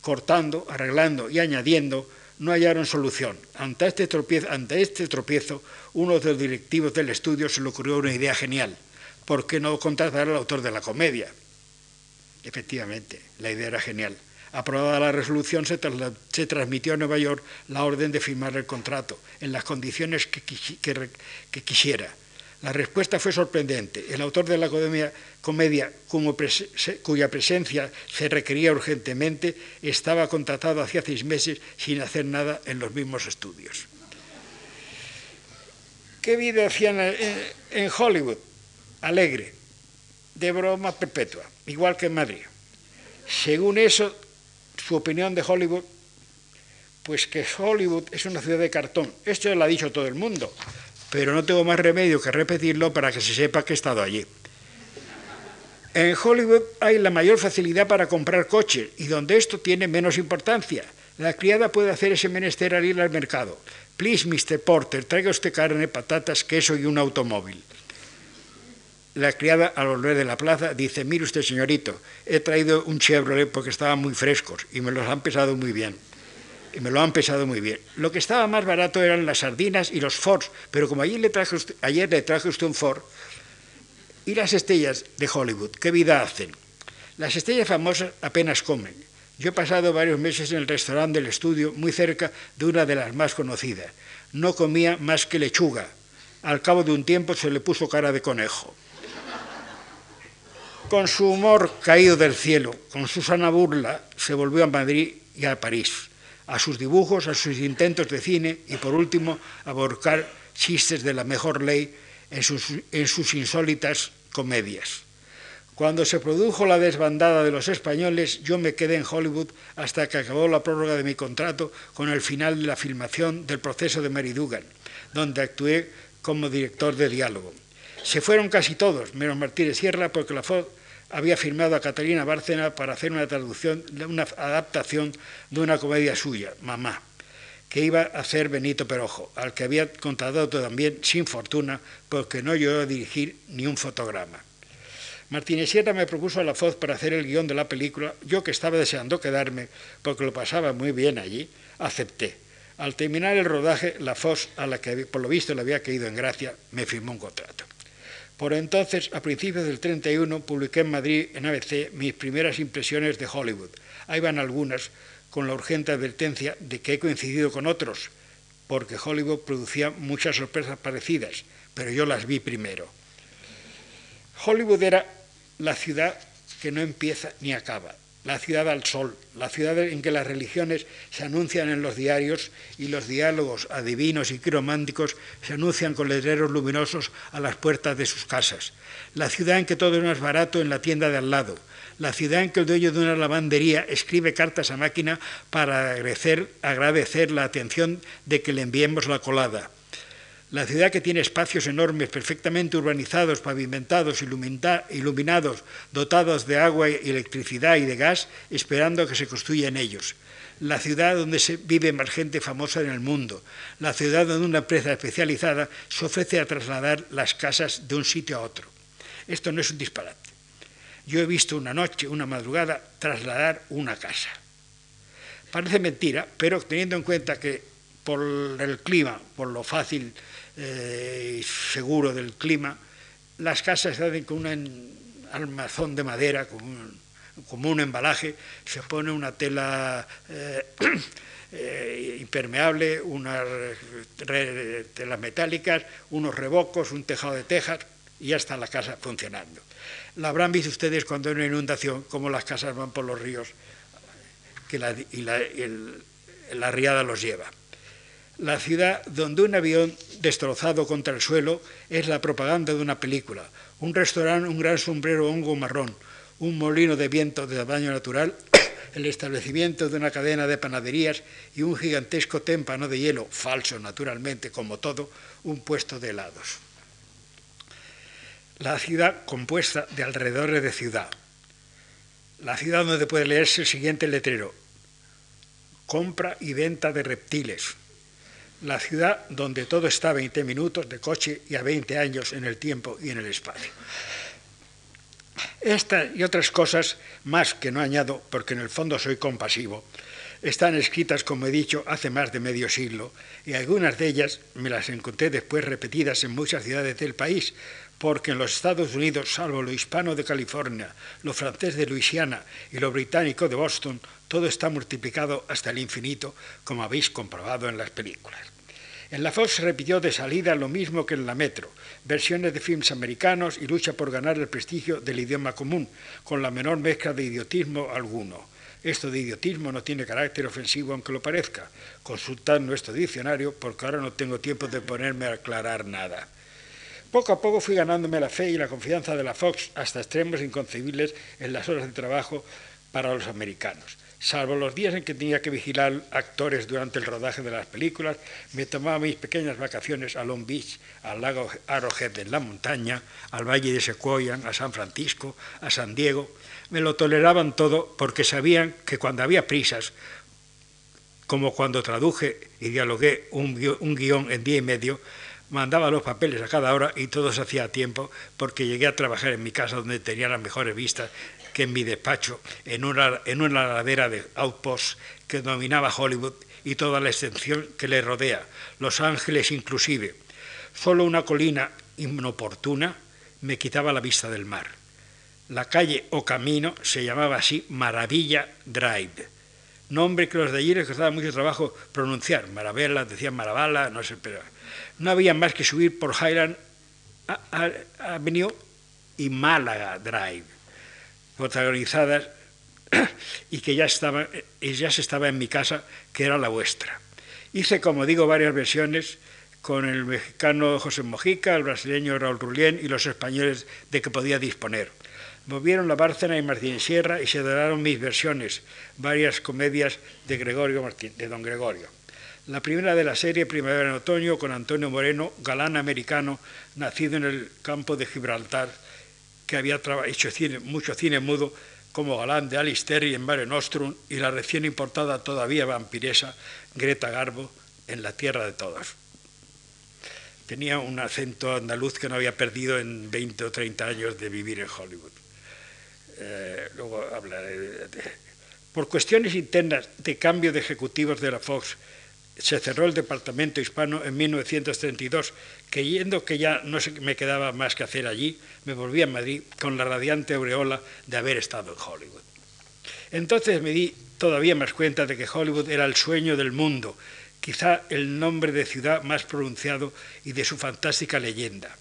[SPEAKER 2] cortando, arreglando y añadiendo, no hallaron solución. Ante este, tropiezo, ante este tropiezo, uno de los directivos del estudio se le ocurrió una idea genial. ¿Por qué no contratar al autor de la comedia? Efectivamente, la idea era genial. Aprobada la resolución, se, transmitió a Nueva York la orden de firmar el contrato en las condiciones que, quisiera. La respuesta fue sorprendente. El autor de la comedia, cuya presencia se requería urgentemente, estaba contratado hacía seis meses sin hacer nada en los mismos estudios. ¿Qué vida hacían en Hollywood? Alegre, de broma perpetua, igual que en Madrid. Según eso, su opinión de Hollywood, pues que Hollywood es una ciudad de cartón. Esto lo ha dicho todo el mundo, pero no tengo más remedio que repetirlo para que se sepa que he estado allí. En Hollywood hay la mayor facilidad para comprar coches y donde esto tiene menos importancia. La criada puede hacer ese menester al ir al mercado. Please, Mr. Porter, traiga usted carne, patatas, queso y un automóvil. La criada al volver de la plaza dice, mire usted señorito, he traído un Chevrolet porque estaban muy frescos y me los han pesado muy bien. Y me lo han pesado muy bien. Lo que estaba más barato eran las sardinas y los Fords, pero como ayer le traje usted, ayer le traje usted un Ford, y las estrellas de Hollywood, ¿qué vida hacen? Las estrellas famosas apenas comen. Yo he pasado varios meses en el restaurante del estudio, muy cerca de una de las más conocidas. No comía más que lechuga. Al cabo de un tiempo se le puso cara de conejo. Con su humor caído del cielo, con su sana burla, se volvió a Madrid y a París, a sus dibujos, a sus intentos de cine y, por último, a borcar chistes de la mejor ley en sus, en sus insólitas comedias. Cuando se produjo la desbandada de los españoles, yo me quedé en Hollywood hasta que acabó la prórroga de mi contrato con el final de la filmación del proceso de Mary Dugan, donde actué como director de diálogo. Se fueron casi todos, menos Martínez Sierra, porque la FOD había firmado a Catalina Bárcena para hacer una adaptación de una comedia suya, Mamá, que iba a hacer Benito Perojo, al que había contratado también sin fortuna, porque no llegó a dirigir ni un fotograma. Martínez Sierra me propuso a la FOD para hacer el guion de la película, yo que estaba deseando quedarme, porque lo pasaba muy bien allí, acepté. Al terminar el rodaje, la FOS, a la que por lo visto le había caído en gracia, me firmó un contrato. Por entonces, a principios del 31, publiqué en Madrid, en ABC, mis primeras impresiones de Hollywood. Ahí van algunas, con la urgente advertencia de que he coincidido con otros, porque Hollywood producía muchas sorpresas parecidas, pero yo las vi primero. Hollywood era la ciudad que no empieza ni acaba, la ciudad al sol, la ciudad en que las religiones se anuncian en los diarios y los diálogos adivinos y quirománticos se anuncian con letreros luminosos a las puertas de sus casas, la ciudad en que todo es más barato en la tienda de al lado, la ciudad en que el dueño de una lavandería escribe cartas a máquina para agradecer, agradecer la atención de que le enviemos la colada la ciudad que tiene espacios enormes, perfectamente urbanizados, pavimentados, iluminados, dotados de agua, electricidad y de gas, esperando a que se construya en ellos. La ciudad donde se vive más gente famosa en el mundo. La ciudad donde una empresa especializada se ofrece a trasladar las casas de un sitio a otro. Esto no es un disparate. Yo he visto una noche, una madrugada, trasladar una casa. Parece mentira, pero teniendo en cuenta que por el clima, por lo fácil eh, seguro del clima, las casas se hacen con un armazón de madera, como un, embalaje, se pone una tela eh, eh, impermeable, unas telas metálicas, unos rebocos, un tejado de tejas y ya está la casa funcionando. La habrán visto ustedes cuando hay una inundación, como las casas van por los ríos que y la riada los lleva. La ciudad donde un avión destrozado contra el suelo es la propaganda de una película. Un restaurante, un gran sombrero hongo marrón, un molino de viento de tamaño natural, el establecimiento de una cadena de panaderías y un gigantesco témpano de hielo, falso naturalmente, como todo, un puesto de helados. La ciudad compuesta de alrededores de ciudad. La ciudad donde puede leerse el siguiente letrero. Compra y venta de reptiles la ciudad donde todo está a 20 minutos de coche y a 20 años en el tiempo y en el espacio. Esta y otras cosas más que no añado, porque en el fondo soy compasivo, están escritas, como he dicho, hace más de medio siglo, y algunas de ellas me las encontré después repetidas en muchas ciudades del país, porque en los Estados Unidos, salvo lo hispano de California, lo francés de Luisiana y lo británico de Boston, todo está multiplicado hasta el infinito, como habéis comprobado en las películas. En la Fox se repitió de salida lo mismo que en la Metro, versiones de films americanos y lucha por ganar el prestigio del idioma común, con la menor mezcla de idiotismo alguno. Esto de idiotismo no tiene carácter ofensivo aunque lo parezca. Consultad nuestro diccionario porque ahora no tengo tiempo de ponerme a aclarar nada. Poco a poco fui ganándome la fe y la confianza de la Fox hasta extremos inconcebibles en las horas de trabajo para los americanos. Salvo los días en que tenía que vigilar actores durante el rodaje de las películas, me tomaba mis pequeñas vacaciones a Long Beach, al lago Arrowhead en la montaña, al valle de Sequoia, a San Francisco, a San Diego. Me lo toleraban todo porque sabían que cuando había prisas, como cuando traduje y dialogué un guion en día y medio, mandaba los papeles a cada hora y todo se hacía a tiempo porque llegué a trabajar en mi casa donde tenía las mejores vistas que en mi despacho, en una, en una ladera de outpost que dominaba Hollywood y toda la extensión que le rodea, Los Ángeles inclusive. Solo una colina inoportuna me quitaba la vista del mar. La calle o camino se llamaba así Maravilla Drive, nombre que los de allí les costaba mucho trabajo pronunciar. Maravilla, decían Maravalla, no sé, pero no había más que subir por Highland Avenue y Málaga Drive, protagonizadas y que ya, estaba, ya se estaba en mi casa, que era la vuestra. Hice, como digo, varias versiones con el mexicano José Mojica, el brasileño Raúl Rullén y los españoles de que podía disponer. Movieron la Bárcena y Martín Sierra y se daron mis versiones, varias comedias de, Gregorio Martín, de don Gregorio. La primera de la serie Primavera en Otoño con Antonio Moreno, galán americano, nacido en el campo de Gibraltar, que había hecho mucho cine mudo como galán de Alice Terry en Mare Nostrum y la recién importada todavía vampiresa Greta Garbo en La Tierra de Todos. Tenía un acento andaluz que no había perdido en 20 o 30 años de vivir en Hollywood. Eh, luego hablaré de, por cuestiones internas de cambio de ejecutivos de la Fox, se cerró el departamento hispano en 1932, creyendo que ya no me quedaba más que hacer allí, me volví a Madrid con la radiante aureola de haber estado en Hollywood. Entonces me di todavía más cuenta de que Hollywood era el sueño del mundo, quizá el nombre de ciudad más pronunciado y de su fantástica leyenda.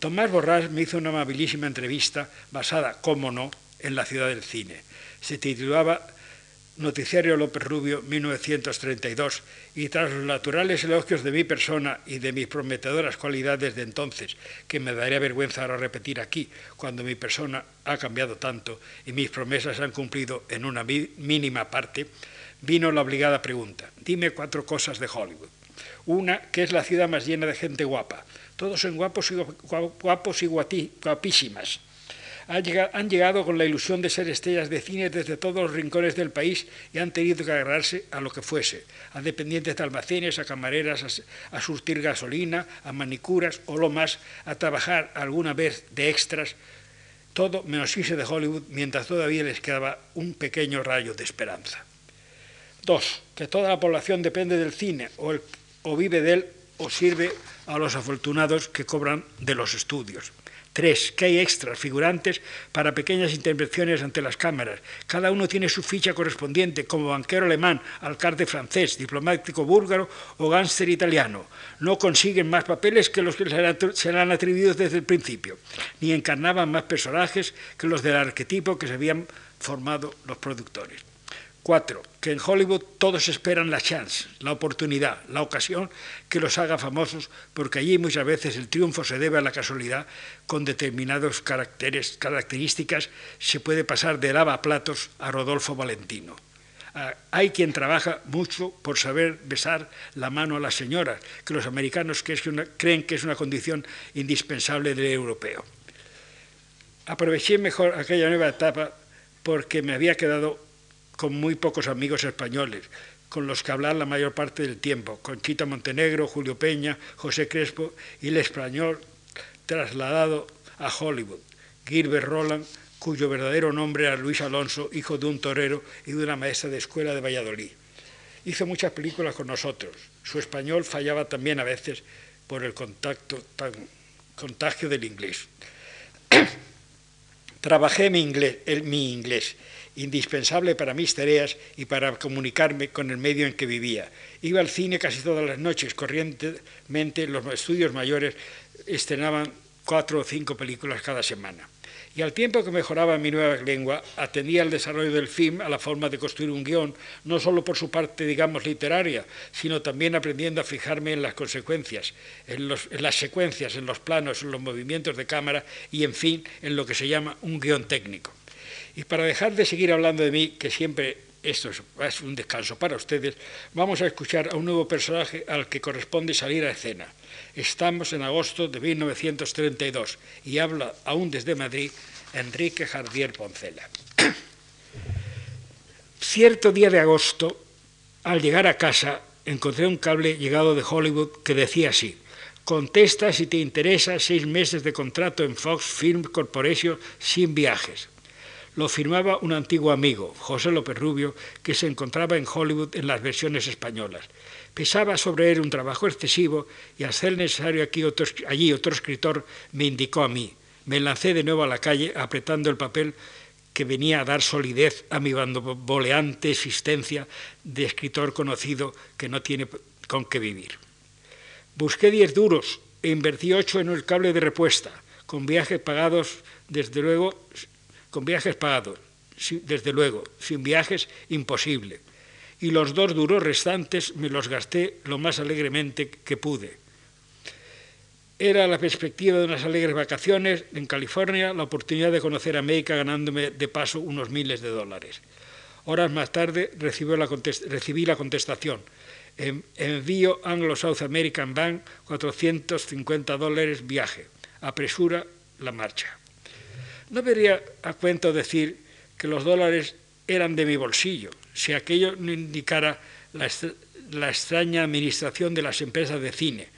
[SPEAKER 2] Tomás Borrás me hizo una amabilísima entrevista basada, como no, en la ciudad del cine. Se titulaba Noticiario López Rubio 1932 y tras los naturales elogios de mi persona y de mis prometedoras cualidades de entonces, que me daría vergüenza ahora repetir aquí, cuando mi persona ha cambiado tanto y mis promesas han cumplido en una mínima parte, vino la obligada pregunta, dime cuatro cosas de Hollywood. Una, que es la ciudad más llena de gente guapa. Todos son guapos y, guapos y guapísimas han llegado con la ilusión de ser estrellas de cine desde todos los rincones del país y han tenido que agarrarse a lo que fuese, a dependientes de almacenes, a camareras, a, surtir gasolina, a manicuras o lo más, a trabajar alguna vez de extras, todo menos irse de Hollywood mientras todavía les quedaba un pequeño rayo de esperanza. Dos, que toda la población depende del cine o, o vive de él o sirve a los afortunados que cobran de los estudios. Tres, que hay extras, figurantes, para pequeñas intervenciones ante las cámaras. Cada uno tiene su ficha correspondiente, como banquero alemán, alcalde francés, diplomático búlgaro o gánster italiano. No consiguen más papeles que los que se le han atribuido desde el principio, ni encarnaban más personajes que los del arquetipo que se habían formado los productores. Cuatro, que en Hollywood todos esperan la chance, la oportunidad, la ocasión que los haga famosos, porque allí muchas veces el triunfo se debe a la casualidad, con determinadas características se puede pasar de lavaplatos a Rodolfo Valentino. Ah, hay quien trabaja mucho por saber besar la mano a las señoras, que los americanos creen que es una condición indispensable del europeo. Aproveché mejor aquella nueva etapa porque me había quedado con muy pocos amigos españoles, con los que hablar la mayor parte del tiempo, Conchita Montenegro, Julio Peña, José Crespo y el español trasladado a Hollywood, Gilbert Roland, cuyo verdadero nombre era Luis Alonso, hijo de un torero y de una maestra de escuela de Valladolid. Hizo muchas películas con nosotros. Su español fallaba también a veces por el contacto tan, contagio del inglés. Trabajé mi mi inglés indispensable para mis tareas y para comunicarme con el medio en que vivía. Iba al cine casi todas las noches, corrientemente los estudios mayores estrenaban cuatro o cinco películas cada semana. Y al tiempo que mejoraba mi nueva lengua, atendía al desarrollo del film a la forma de construir un guion, no solo por su parte, digamos, literaria, sino también aprendiendo a fijarme en las consecuencias, en, las secuencias, en los planos, en los movimientos de cámara y, en fin, en lo que se llama un guion técnico. Y para dejar de seguir hablando de mí, que siempre esto es, un descanso para ustedes, vamos a escuchar a un nuevo personaje al que corresponde salir a escena. Estamos en agosto de 1932 y habla aún desde Madrid Enrique Jardier Poncela. Cierto día de agosto, al llegar a casa, encontré un cable llegado de Hollywood que decía así, Contesta si te interesa seis meses de contrato en Fox Film Corporation sin viajes. Lo firmaba un antiguo amigo, José López Rubio, que se encontraba en Hollywood en las versiones españolas. Pesaba sobre él un trabajo excesivo y al ser necesario aquí otro, allí otro escritor me indicó a mí. Me lancé de nuevo a la calle apretando el papel que venía a dar solidez a mi boleante existencia de escritor conocido que no tiene con qué vivir. Busqué diez duros e invertí ocho en el cable de repuesta, con viajes pagados, desde luego, con viajes pagados, desde luego, sin viajes imposible. Y los dos duros restantes me los gasté lo más alegremente que pude. Era la perspectiva de unas alegres vacaciones en California, la oportunidad de conocer América ganándome de paso unos miles de dólares. Horas más tarde recibí la, contestación. Envío Anglo South American Bank 450 dólares viaje. Apresura la marcha. No vería a cuento decir que los dólares eran de mi bolsillo, si aquello no indicara la, extraña administración de las empresas de cine.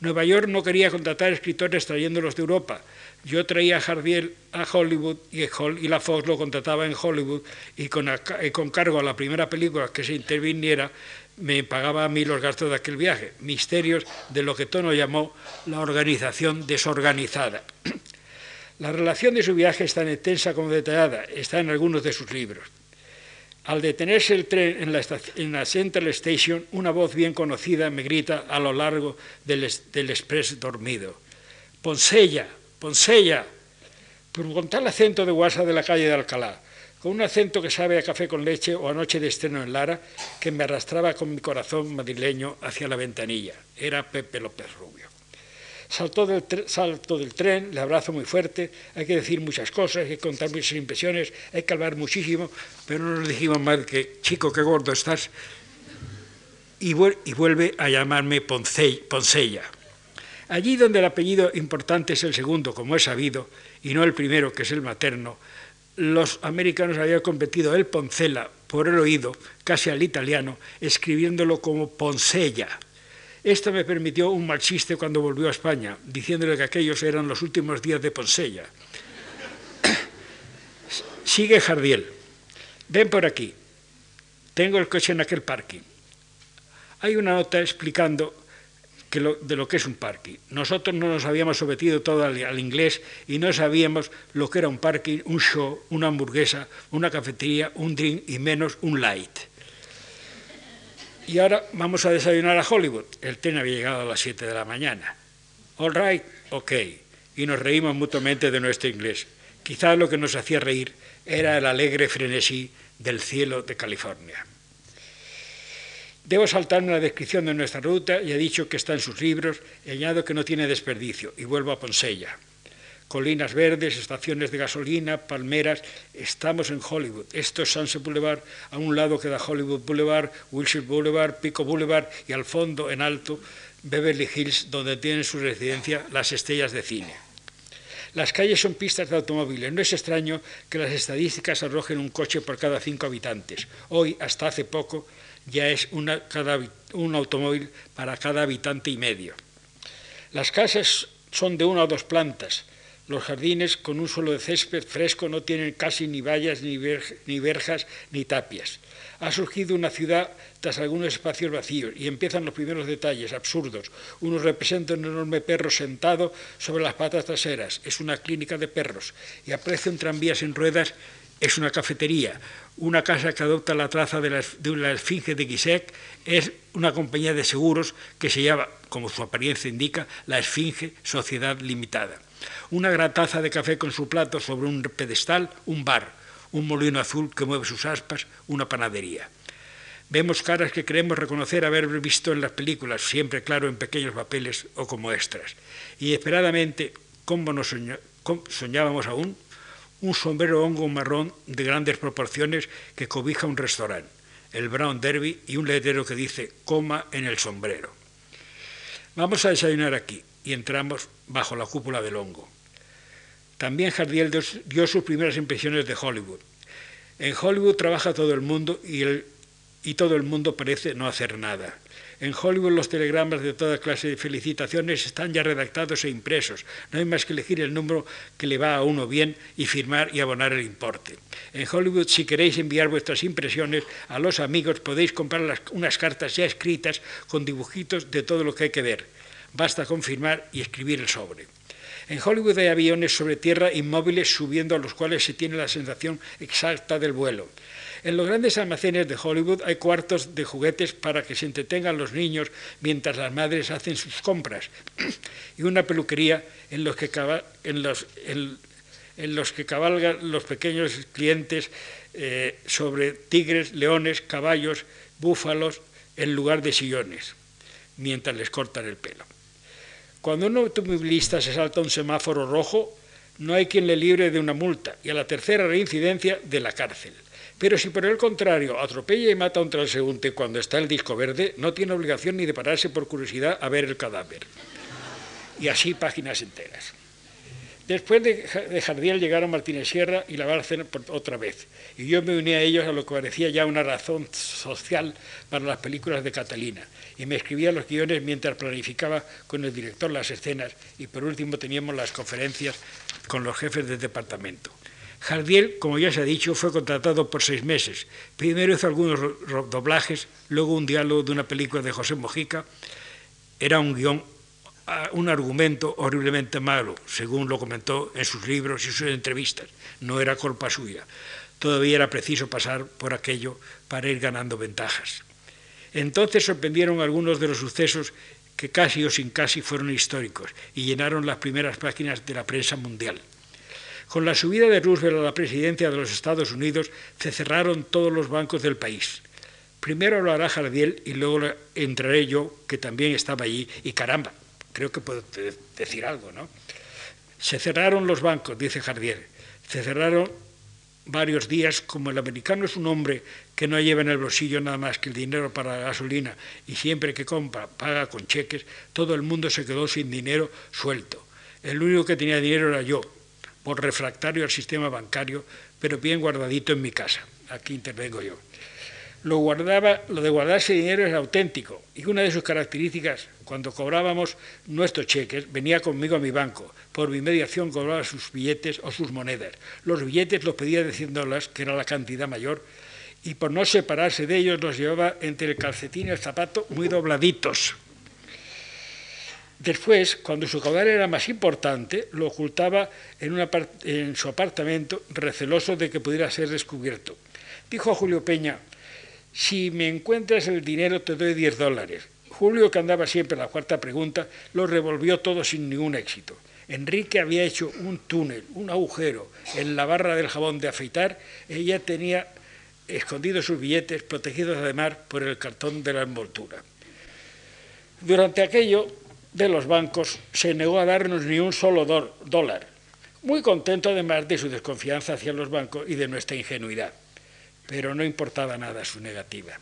[SPEAKER 2] Nueva York no quería contratar escritores trayéndolos de Europa. Yo traía a a Hollywood y, la Fox lo contrataba en Hollywood y y con, cargo a la primera película que se interviniera me pagaba a mí los gastos de aquel viaje. Misterios de lo que Tono llamó la organización desorganizada. La relación de su viaje es tan extensa como detallada, está en algunos de sus libros. Al detenerse el tren en la, Central Station, una voz bien conocida me grita a lo largo del, del express dormido. Ponsella, Ponsella, con tal acento de guasa de la calle de Alcalá, con un acento que sabe a café con leche o a noche de estreno en Lara, que me arrastraba con mi corazón madrileño hacia la ventanilla. Era Pepe López Rubio. Saltó del salto del tren, le abrazo muy fuerte, hay que decir muchas cosas, hay que contar muchas impresiones, hay que hablar muchísimo, pero no nos dijimos más que, chico, qué gordo estás. Y, vuelve a llamarme Poncella. Allí donde el apellido importante es el segundo, como es sabido, y no el primero, que es el materno, los americanos habían competido el Poncela por el oído, casi al italiano, escribiéndolo como Poncella esto me permitió un mal chiste cuando volvió a España, diciéndole que aquellos eran los últimos días de Ponsella. Sigue Jardiel. Ven por aquí. Tengo el coche en aquel parking. Hay una nota explicando de lo que es un parking. Nosotros no nos habíamos sometido todo al, inglés y no sabíamos lo que era un parking, un show, una hamburguesa, una cafetería, un drink y menos un light. Y ahora vamos a desayunar a Hollywood. El tren había llegado a las 7 de la mañana. All right, ok. Y nos reímos mutuamente de nuestro inglés. Quizás lo que nos hacía reír era el alegre frenesí del cielo de California. Debo saltarme la descripción de nuestra ruta, y he dicho que está en sus libros, añado que no tiene desperdicio, y vuelvo a Ponsella colinas verdes, estaciones de gasolina, palmeras. Estamos en Hollywood. Esto es Sunset Boulevard. A un lado queda Hollywood Boulevard, Wilshire Boulevard, Pico Boulevard y al fondo, en alto, Beverly Hills, donde tienen su residencia las estrellas de cine. Las calles son pistas de automóviles. No es extraño que las estadísticas arrojen un coche por cada cinco habitantes. Hoy, hasta hace poco, ya es un automóvil para cada habitante y medio. Las casas son de una o dos plantas, los jardines con un suelo de césped fresco no tienen casi ni vallas, ni, verjas, ni tapias. Ha surgido una ciudad tras algunos espacios vacíos y empiezan los primeros detalles absurdos. Uno representa un enorme perro sentado sobre las patas traseras. Es una clínica de perros. Y aprecia un tranvía sin ruedas. Es una cafetería. Una casa que adopta la traza de la, esfinge de Gisek es una compañía de seguros que se llama, como su apariencia indica, la Esfinge Sociedad Limitada una gran taza de café con su plato sobre un pedestal, un bar, un molino azul que mueve sus aspas, una panadería. Vemos caras que creemos reconocer haber visto en las películas, siempre claro en pequeños papeles o como extras. Y esperadamente, como nos soñábamos aún, un sombrero hongo marrón de grandes proporciones que cobija un restaurante, el Brown Derby y un letrero que dice coma en el sombrero. Vamos a desayunar aquí y entramos bajo la cúpula del hongo. También Jardiel dio sus primeras impresiones de Hollywood. En Hollywood trabaja todo el mundo y, y todo el mundo parece no hacer nada. En Hollywood los telegramas de toda clase de felicitaciones están ya redactados e impresos. No hay más que elegir el número que le va a uno bien y firmar y abonar el importe. En Hollywood, si queréis enviar vuestras impresiones a los amigos, podéis comprar unas cartas ya escritas con dibujitos de todo lo que hay que ver. Basta confirmar y escribir el sobre. En Hollywood hay aviones sobre tierra inmóviles subiendo a los cuales se tiene la sensación exacta del vuelo. En los grandes almacenes de Hollywood hay cuartos de juguetes para que se entretengan los niños mientras las madres hacen sus compras y una peluquería en los que, en, los que cabalgan los pequeños clientes eh, sobre tigres, leones, caballos, búfalos en lugar de sillones, mientras les cortan el pelo. Cuando un automovilista se salta un semáforo rojo, no hay quien le libre de una multa y a la tercera reincidencia de la cárcel. Pero si por el contrario atropella y mata a un transeúnte cuando está el disco verde, no tiene obligación ni de pararse por curiosidad a ver el cadáver. Y así páginas enteras. Después de Jardiel llegaron Martínez Sierra y la Bárcena otra vez, y yo me uní a ellos a lo que parecía ya una razón social para las películas de Catalina, y me escribía los guiones mientras planificaba con el director las escenas, y por último teníamos las conferencias con los jefes del departamento. Jardiel, como ya se ha dicho, fue contratado por seis meses. Primero hizo algunos doblajes, luego un diálogo de una película de José Mojica. Era un guion, un argumento horriblemente malo, según lo comentó en sus libros y sus entrevistas. No era culpa suya. Todavía era preciso pasar por aquello para ir ganando ventajas. Entonces sorprendieron algunos de los sucesos que casi o sin casi fueron históricos y llenaron las primeras páginas de la prensa mundial. Con la subida de Roosevelt a la presidencia de los Estados Unidos, se cerraron todos los bancos del país. Primero hará Jardiel y luego entraré yo, que también estaba allí, y caramba, creo que puedo decir algo, ¿no? Se cerraron los bancos, dice Jardiel. Se cerraron varios días, como el americano es un hombre que no lleva en el bolsillo nada más que el dinero para la gasolina y siempre que compra paga con cheques, todo el mundo se quedó sin dinero suelto. El único que tenía dinero era yo, por refractario al sistema bancario, pero bien guardadito en mi casa. Aquí intervengo yo. Lo, guardaba, lo de guardarse dinero es auténtico y una de sus características, cuando cobrábamos nuestros cheques, venía conmigo a mi banco. Por mi mediación cobraba sus billetes o sus monedas. Los billetes los pedía de 100 dólares, que era la cantidad mayor, y por no separarse de ellos los llevaba entre el calcetín y el zapato muy dobladitos Después, cuando su caudal era más importante, lo ocultaba en, su apartamento, receloso de que pudiera ser descubierto. Dijo a Julio Peña, si me encuentras el dinero te doy 10 dólares. Julio, que andaba siempre en la cuarta pregunta, lo revolvió todo sin ningún éxito. Enrique había hecho un túnel, un agujero en la barra del jabón de afeitar. Ella tenía escondidos sus billetes, protegidos además por el cartón de la envoltura. Durante aquello, de los bancos se negó a darnos ni un solo dólar, muy contento además de su desconfianza hacia los bancos y de nuestra ingenuidad. Pero no importaba nada su negativa.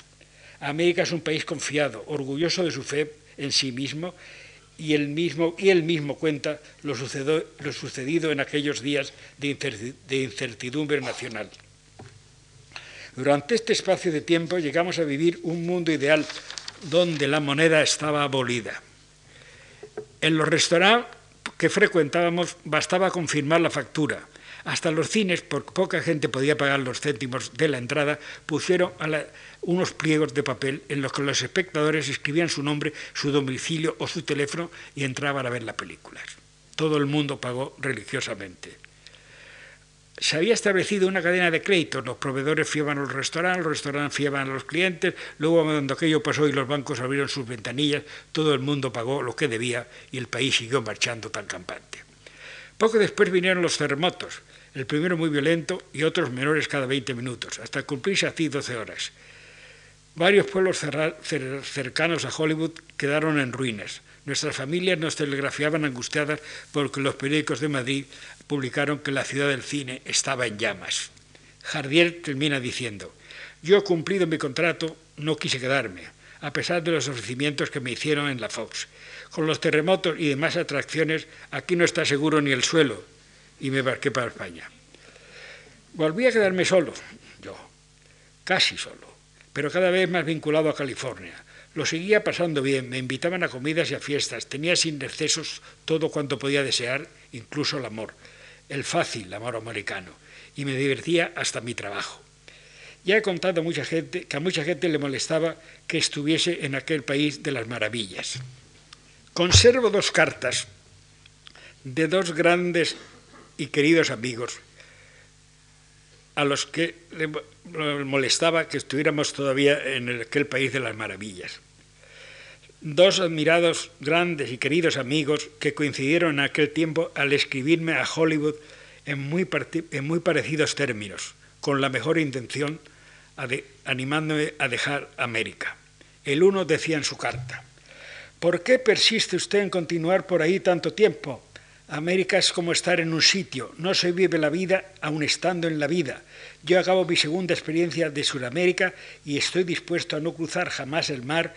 [SPEAKER 2] América es un país confiado, orgulloso de su fe en sí mismo y él mismo, y mismo cuenta lo, lo sucedido en aquellos días de incertidumbre nacional. Durante este espacio de tiempo llegamos a vivir un mundo ideal donde la moneda estaba abolida. En los restaurantes que frecuentábamos bastaba confirmar la factura. Hasta los cines, porque poca gente podía pagar los céntimos de la entrada, pusieron unos pliegos de papel en los que los espectadores escribían su nombre, su domicilio o su teléfono y entraban a ver las películas. Todo el mundo pagó religiosamente se había establecido una cadena de créditos. Los proveedores fiaban los restaurantes, los restaurantes fiaban a los clientes. Luego, cuando aquello pasó y los bancos abrieron sus ventanillas, todo el mundo pagó lo que debía y el país siguió marchando tan campante. Poco después vinieron los terremotos, el primero muy violento y otros menores cada 20 minutos, hasta cumplirse así 12 horas. Varios pueblos cercanos a Hollywood quedaron en ruinas. Nuestras familias nos telegrafiaban angustiadas porque los periódicos de Madrid publicaron que la ciudad del cine estaba en llamas. Jardier termina diciendo, yo he cumplido mi contrato, no quise quedarme, a pesar de los ofrecimientos que me hicieron en la Fox. Con los terremotos y demás atracciones, aquí no está seguro ni el suelo, y me embarqué para España. Volví a quedarme solo, yo, casi solo, pero cada vez más vinculado a California. Lo seguía pasando bien, me invitaban a comidas y a fiestas, tenía sin excesos todo cuanto podía desear, incluso el amor, el fácil amor americano, y me divertía hasta mi trabajo. Ya he contado a mucha gente que a mucha gente le molestaba que estuviese en aquel país de las maravillas. Conservo dos cartas de dos grandes y queridos amigos a los que le molestaba que estuviéramos todavía en aquel país de las maravillas. Dos admirados, grandes y queridos amigos que coincidieron en aquel tiempo al escribirme a Hollywood en muy parecidos términos, con la mejor intención, animándome a dejar América. El uno decía en su carta, ¿por qué persiste usted en continuar por ahí tanto tiempo? América es como estar en un sitio, no se vive la vida aun estando en la vida. Yo acabo mi segunda experiencia de Sudamérica y estoy dispuesto a no cruzar jamás el mar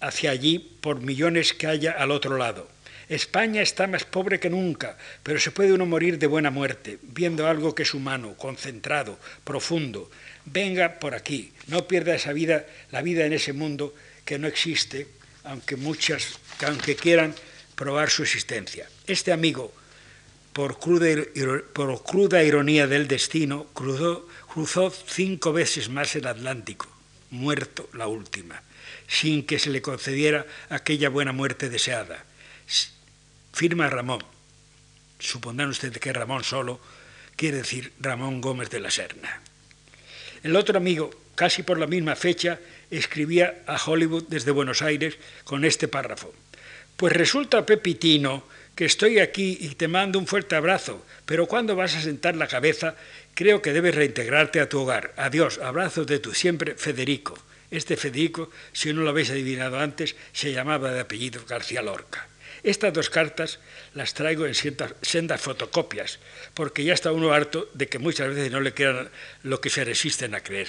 [SPEAKER 2] hacia allí por millones que haya al otro lado. España está más pobre que nunca, pero se puede uno morir de buena muerte, viendo algo que es humano, concentrado, profundo. Venga por aquí, no pierda esa vida, la vida en ese mundo que no existe, aunque muchas, aunque quieran probar su existencia. Este amigo, por cruda, ironía del destino, cruzó, cruzó cinco veces más el Atlántico, muerto la última, sin que se le concediera aquella buena muerte deseada. Firma Ramón. Supondrán ustedes que Ramón solo quiere decir Ramón Gómez de la Serna. El otro amigo, casi por la misma fecha, escribía a Hollywood desde Buenos Aires con este párrafo. Pues resulta, Pepitino, que estoy aquí y te mando un fuerte abrazo, pero cuando vas a sentar la cabeza, creo que debes reintegrarte a tu hogar. Adiós, abrazos de tu siempre Federico. Este Federico, si no lo habéis adivinado antes, se llamaba de apellido García Lorca. Estas dos cartas las traigo en sendas fotocopias, porque ya está uno harto de que muchas veces no le crean lo que se resisten a creer.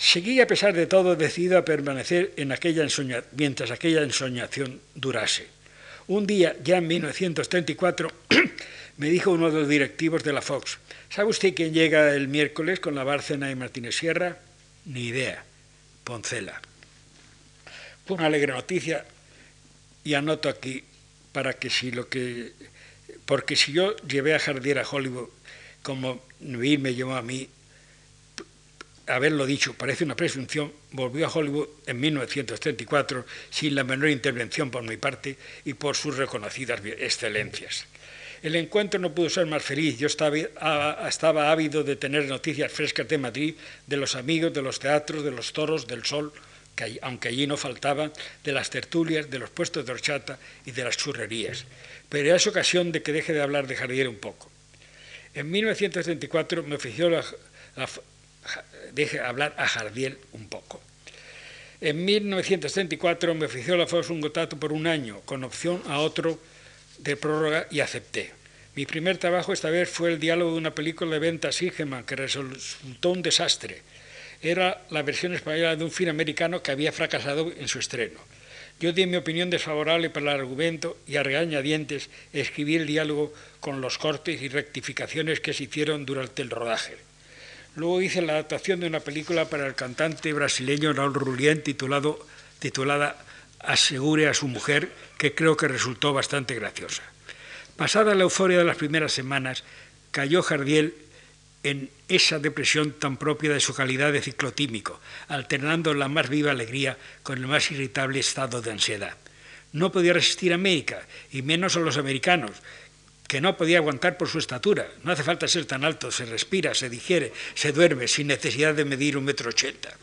[SPEAKER 2] Seguí, a pesar de todo, decidido a permanecer en aquella mientras aquella ensoñación durase. Un día, ya en 1934, me dijo uno de los directivos de la Fox, ¿sabe usted quién llega el miércoles con la Bárcena y Martínez Sierra? Ni idea. Poncela. Fue una alegre noticia y anoto aquí para que si lo que... Porque si yo llevé a Jardier a Hollywood como Nuir me llevó a mí, haberlo dicho parece una presunción, volvió a Hollywood en 1934 sin la menor intervención por mi parte y por sus reconocidas excelencias. El encuentro no pudo ser más feliz. Yo estaba, estaba ávido de tener noticias frescas de Madrid, de los amigos, de los teatros, de los toros, del sol, que, aunque allí no faltaban, de las tertulias, de los puestos de horchata y de las churrerías. Pero es ocasión de que deje de hablar de Jardier un poco. En 1934 me ofreció la, deje hablar a Jardiel un poco. En 1934 me ofreció la Fox un contrato por un año, con opción a otro de prórroga, y acepté. Mi primer trabajo esta vez fue el diálogo de una película de venta Sigeman, que resultó un desastre. Era la versión española de un film americano que había fracasado en su estreno. Yo di mi opinión desfavorable para el argumento y a regañadientes escribí el diálogo con los cortes y rectificaciones que se hicieron durante el rodaje. Luego hice la adaptación de una película para el cantante brasileño Raúl Rulien titulado, titulada Asegure a su mujer, que creo que resultó bastante graciosa. Pasada la euforia de las primeras semanas, cayó Jardiel en esa depresión tan propia de su calidad de ciclotímico, alternando la más viva alegría con el más irritable estado de ansiedad. No podía resistir a América, y menos a los americanos, que no podía aguantar por su estatura. No hace falta ser tan alto, se respira, se digiere, se duerme sin necesidad de medir un metro ochenta.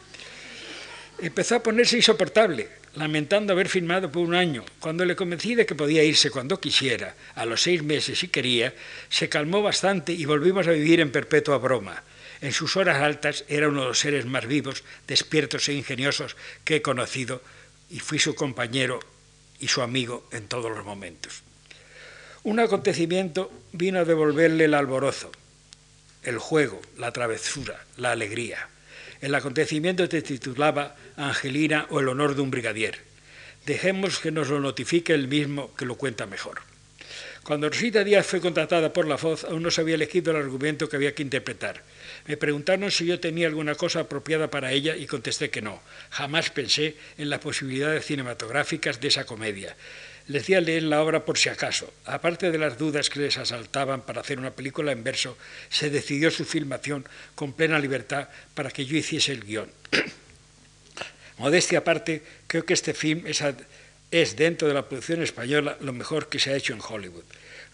[SPEAKER 2] Empezó a ponerse insoportable, lamentando haber firmado por un año. Cuando le convencí de que podía irse cuando quisiera, a los seis meses si quería, se calmó bastante y volvimos a vivir en perpetua broma. En sus horas altas era uno de los seres más vivos, despiertos e ingeniosos que he conocido y fui su compañero y su amigo en todos los momentos. Un acontecimiento vino a devolverle el alborozo, el juego, la travesura, la alegría. El acontecimiento se titulaba Angelina o el honor de un brigadier. Dejemos que nos lo notifique el mismo que lo cuenta mejor. Cuando Rosita Díaz fue contratada por la Foz, aún no se había elegido el argumento que había que interpretar. Me preguntaron si yo tenía alguna cosa apropiada para ella y contesté que no. Jamás pensé en las posibilidades cinematográficas de esa comedia. Les di a leer la obra por si acaso. Aparte de las dudas que les asaltaban para hacer una película en verso, se decidió su filmación con plena libertad para que yo hiciese el guion. Modestia aparte, creo que este film es, es dentro de la producción española lo mejor que se ha hecho en Hollywood.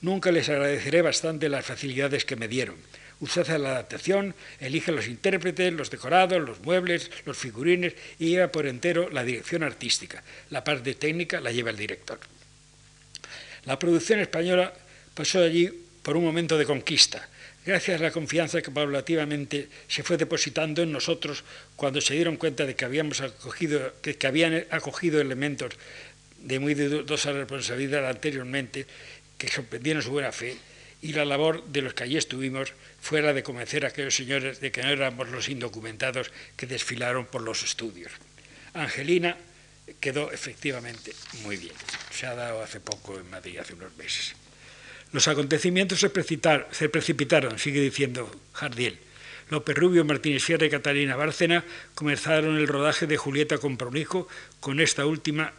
[SPEAKER 2] Nunca les agradeceré bastante las facilidades que me dieron. Usted hace la adaptación, elige los intérpretes, los decorados, los muebles, los figurines y lleva por entero la dirección artística. La parte técnica la lleva el director. La producción española pasó allí por un momento de conquista, gracias a la confianza que paulativamente se fue depositando en nosotros cuando se dieron cuenta de que, habíamos acogido, que, que habían acogido elementos de muy dudosa responsabilidad anteriormente, que sorprendieron su buena fe, y la labor de los que allí estuvimos fue la de convencer a aquellos señores de que no éramos los indocumentados que desfilaron por los estudios. Angelina quedó efectivamente muy bien. Se ha dado hace poco en Madrid, hace unos meses. Los acontecimientos se precipitaron, sigue diciendo Jardiel. López Rubio, Martínez Sierra y Catalina Bárcena comenzaron el rodaje de Julieta con Prolijo con esta última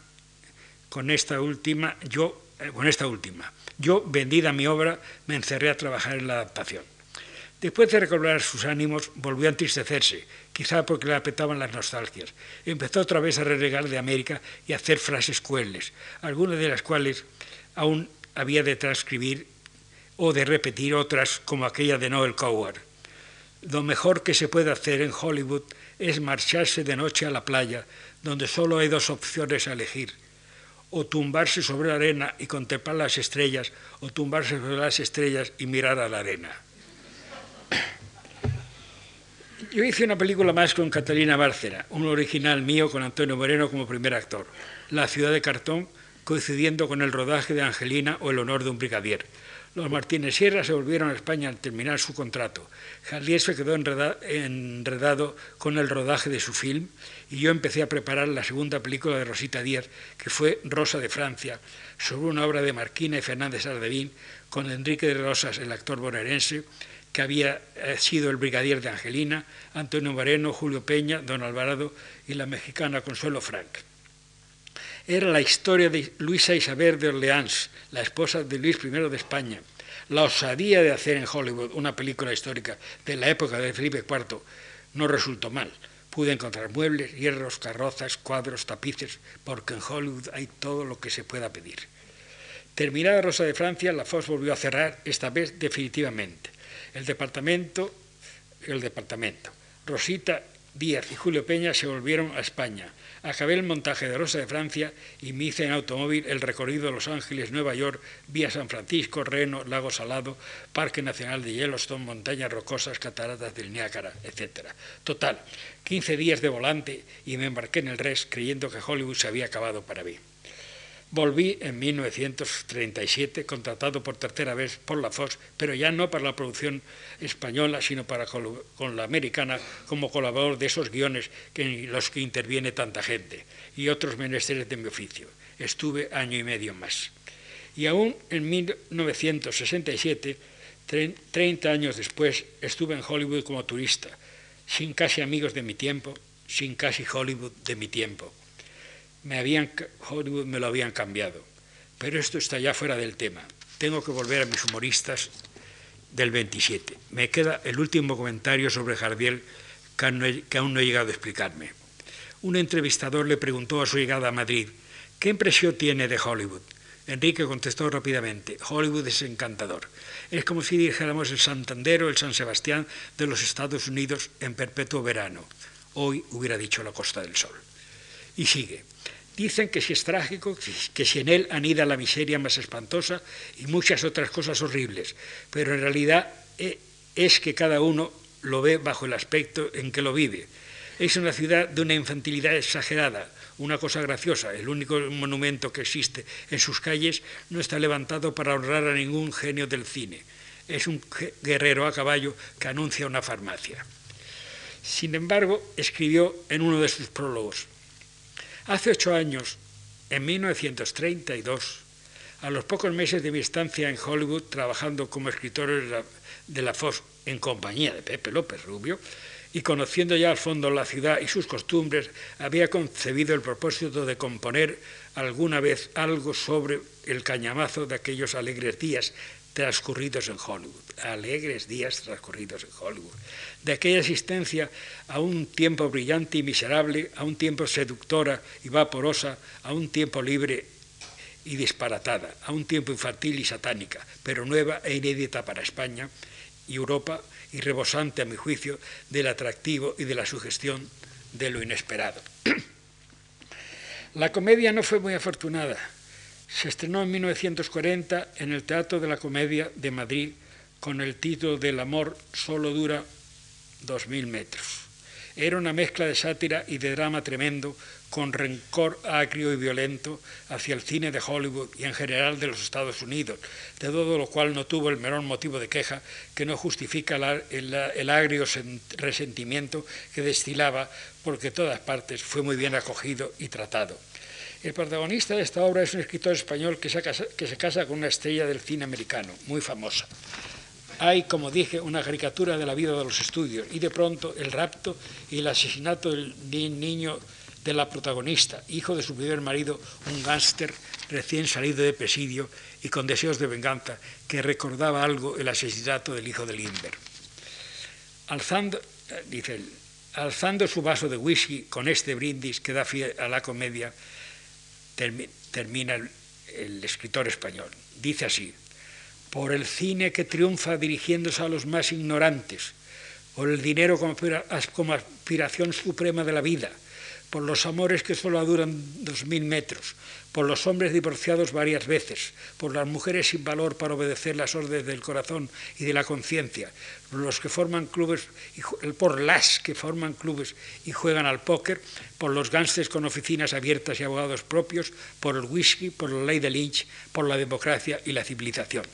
[SPEAKER 2] con esta última, yo, eh, con esta última. Yo, vendida mi obra, me encerré a trabajar en la adaptación. Después de recobrar sus ánimos, volvió a entristecerse, quizá porque le apretaban las nostalgias. Empezó otra vez a renegar de América y a hacer frases crueles, algunas de las cuales aún había de transcribir o de repetir otras como aquella de Noel Coward. Lo mejor que se puede hacer en Hollywood es marcharse de noche a la playa, donde solo hay dos opciones a elegir, o tumbarse sobre la arena y contemplar las estrellas, o tumbarse sobre las estrellas y mirar a la arena. Yo hice una película más con Catalina Bárcera, un original mío con Antonio Moreno como primer actor, La ciudad de cartón, coincidiendo con el rodaje de Angelina o El honor de un brigadier. Los Martínez Sierra se volvieron a España al terminar su contrato. Jardier se quedó enredado con el rodaje de su film y yo empecé a preparar la segunda película de Rosita Díaz, que fue Rosa de Francia, sobre una obra de Marquina y Fernández Ardevín, con Enrique de Rosas, el actor bonaerense, que había eh, sido el brigadier de Angelina, Antonio Moreno, Julio Peña, Don Alvarado y la mexicana Consuelo Frank. Era la historia de Luisa Isabel de Orleans, la esposa de Luis I de España. La osadía de hacer en Hollywood una película histórica de la época de Felipe IV no resultó mal. Pude encontrar muebles, hierros, carrozas, cuadros, tapices, porque en Hollywood hay todo lo que se pueda pedir. Terminada Rosa de Francia, la Fox volvió a cerrar, esta vez definitivamente. El departamento, el departamento. Rosita Díaz y Julio Peña se volvieron a España. Acabé el montaje de Rosa de Francia y me hice en automóvil el recorrido de Los Ángeles, Nueva York, vía San Francisco, Reno, Lago Salado, Parque Nacional de Yellowstone, Montañas Rocosas, Cataratas del Niágara, etc. Total, 15 días de volante y me embarqué en el RES creyendo que Hollywood se había acabado para mí. Volví en 1937, contratado por tercera vez por la Fox, pero ya no para la producción española, sino para con la americana como colaborador de esos guiones en los que interviene tanta gente y otros menesteres de mi oficio. Estuve año y medio más. Y aún en 1967, 30 años después, estuve en Hollywood como turista, sin casi amigos de mi tiempo, sin casi Hollywood de mi tiempo me habían, Hollywood me lo habían cambiado. Pero esto está ya fuera del tema. Tengo que volver a mis humoristas del 27. Me queda el último comentario sobre Jardiel que aún no he llegado a explicarme. Un entrevistador le preguntó a su llegada a Madrid, ¿qué impresión tiene de Hollywood? Enrique contestó rápidamente, Hollywood es encantador. Es como si dijéramos el Santander o el San Sebastián de los Estados Unidos en perpetuo verano. Hoy hubiera dicho la Costa del Sol. Y sigue. Dicen que si es trágico, que si en él anida la miseria más espantosa y muchas otras cosas horribles, pero en realidad eh, es que cada uno lo ve bajo el aspecto en que lo vive. Es una ciudad de una infantilidad exagerada, una cosa graciosa. El único monumento que existe en sus calles no está levantado para honrar a ningún genio del cine. Es un guerrero a caballo que anuncia una farmacia. Sin embargo, escribió en uno de sus prólogos, Hace ocho años, en 1932, A los pocos meses de mi estancia en Hollywood, trabajando como escritor de la en compañía de Pepe López Rubio, y conociendo ya al fondo la ciudad y sus costumbres, había concebido el propósito de componer alguna vez algo sobre el cañamazo de aquellos alegres días transcurridos en Hollywood, alegres días transcurridos en Hollywood, de aquella existencia a un tiempo brillante y miserable, a un tiempo seductora y vaporosa, a un tiempo libre y disparatada, a un tiempo infantil y satánica, pero nueva e inédita para España y Europa y rebosante, a mi juicio, del atractivo y de la sugestión de lo inesperado. La comedia no fue muy afortunada. Se estrenó en 1940 en el Teatro de la Comedia de Madrid con el título del amor solo dura dos mil metros. Era una mezcla de sátira y de drama tremendo con rencor agrio y violento hacia el cine de Hollywood y en general de los Estados Unidos, de todo lo cual no tuvo el menor motivo de queja que no justifica el, agrio resentimiento que destilaba porque todas partes fue muy bien acogido y tratado. El protagonista de esta obra es un escritor español que se, casa, con una estrella del cine americano, muy famosa. Hay, como dije, una caricatura de la vida de los estudios y de pronto el rapto y el asesinato del niño de la protagonista, hijo de su primer marido, un gángster recién salido de presidio y con deseos de venganza, que recordaba algo el asesinato del hijo de Lindbergh. Alzando, dice alzando su vaso de whisky con este brindis que da fe a la comedia, termina el, escritor español. Dice así, por el cine que triunfa dirigiéndose a los más ignorantes, por el dinero como aspiración suprema de la vida, por los amores que solo duran dos mil metros, por los hombres divorciados varias veces, por las mujeres sin valor para obedecer las órdenes del corazón y de la conciencia, por los que forman clubes, por las que forman clubes y juegan al póker, por los gángsters con oficinas abiertas y abogados propios, por el whisky, por la ley de Lynch, por la democracia y la civilización.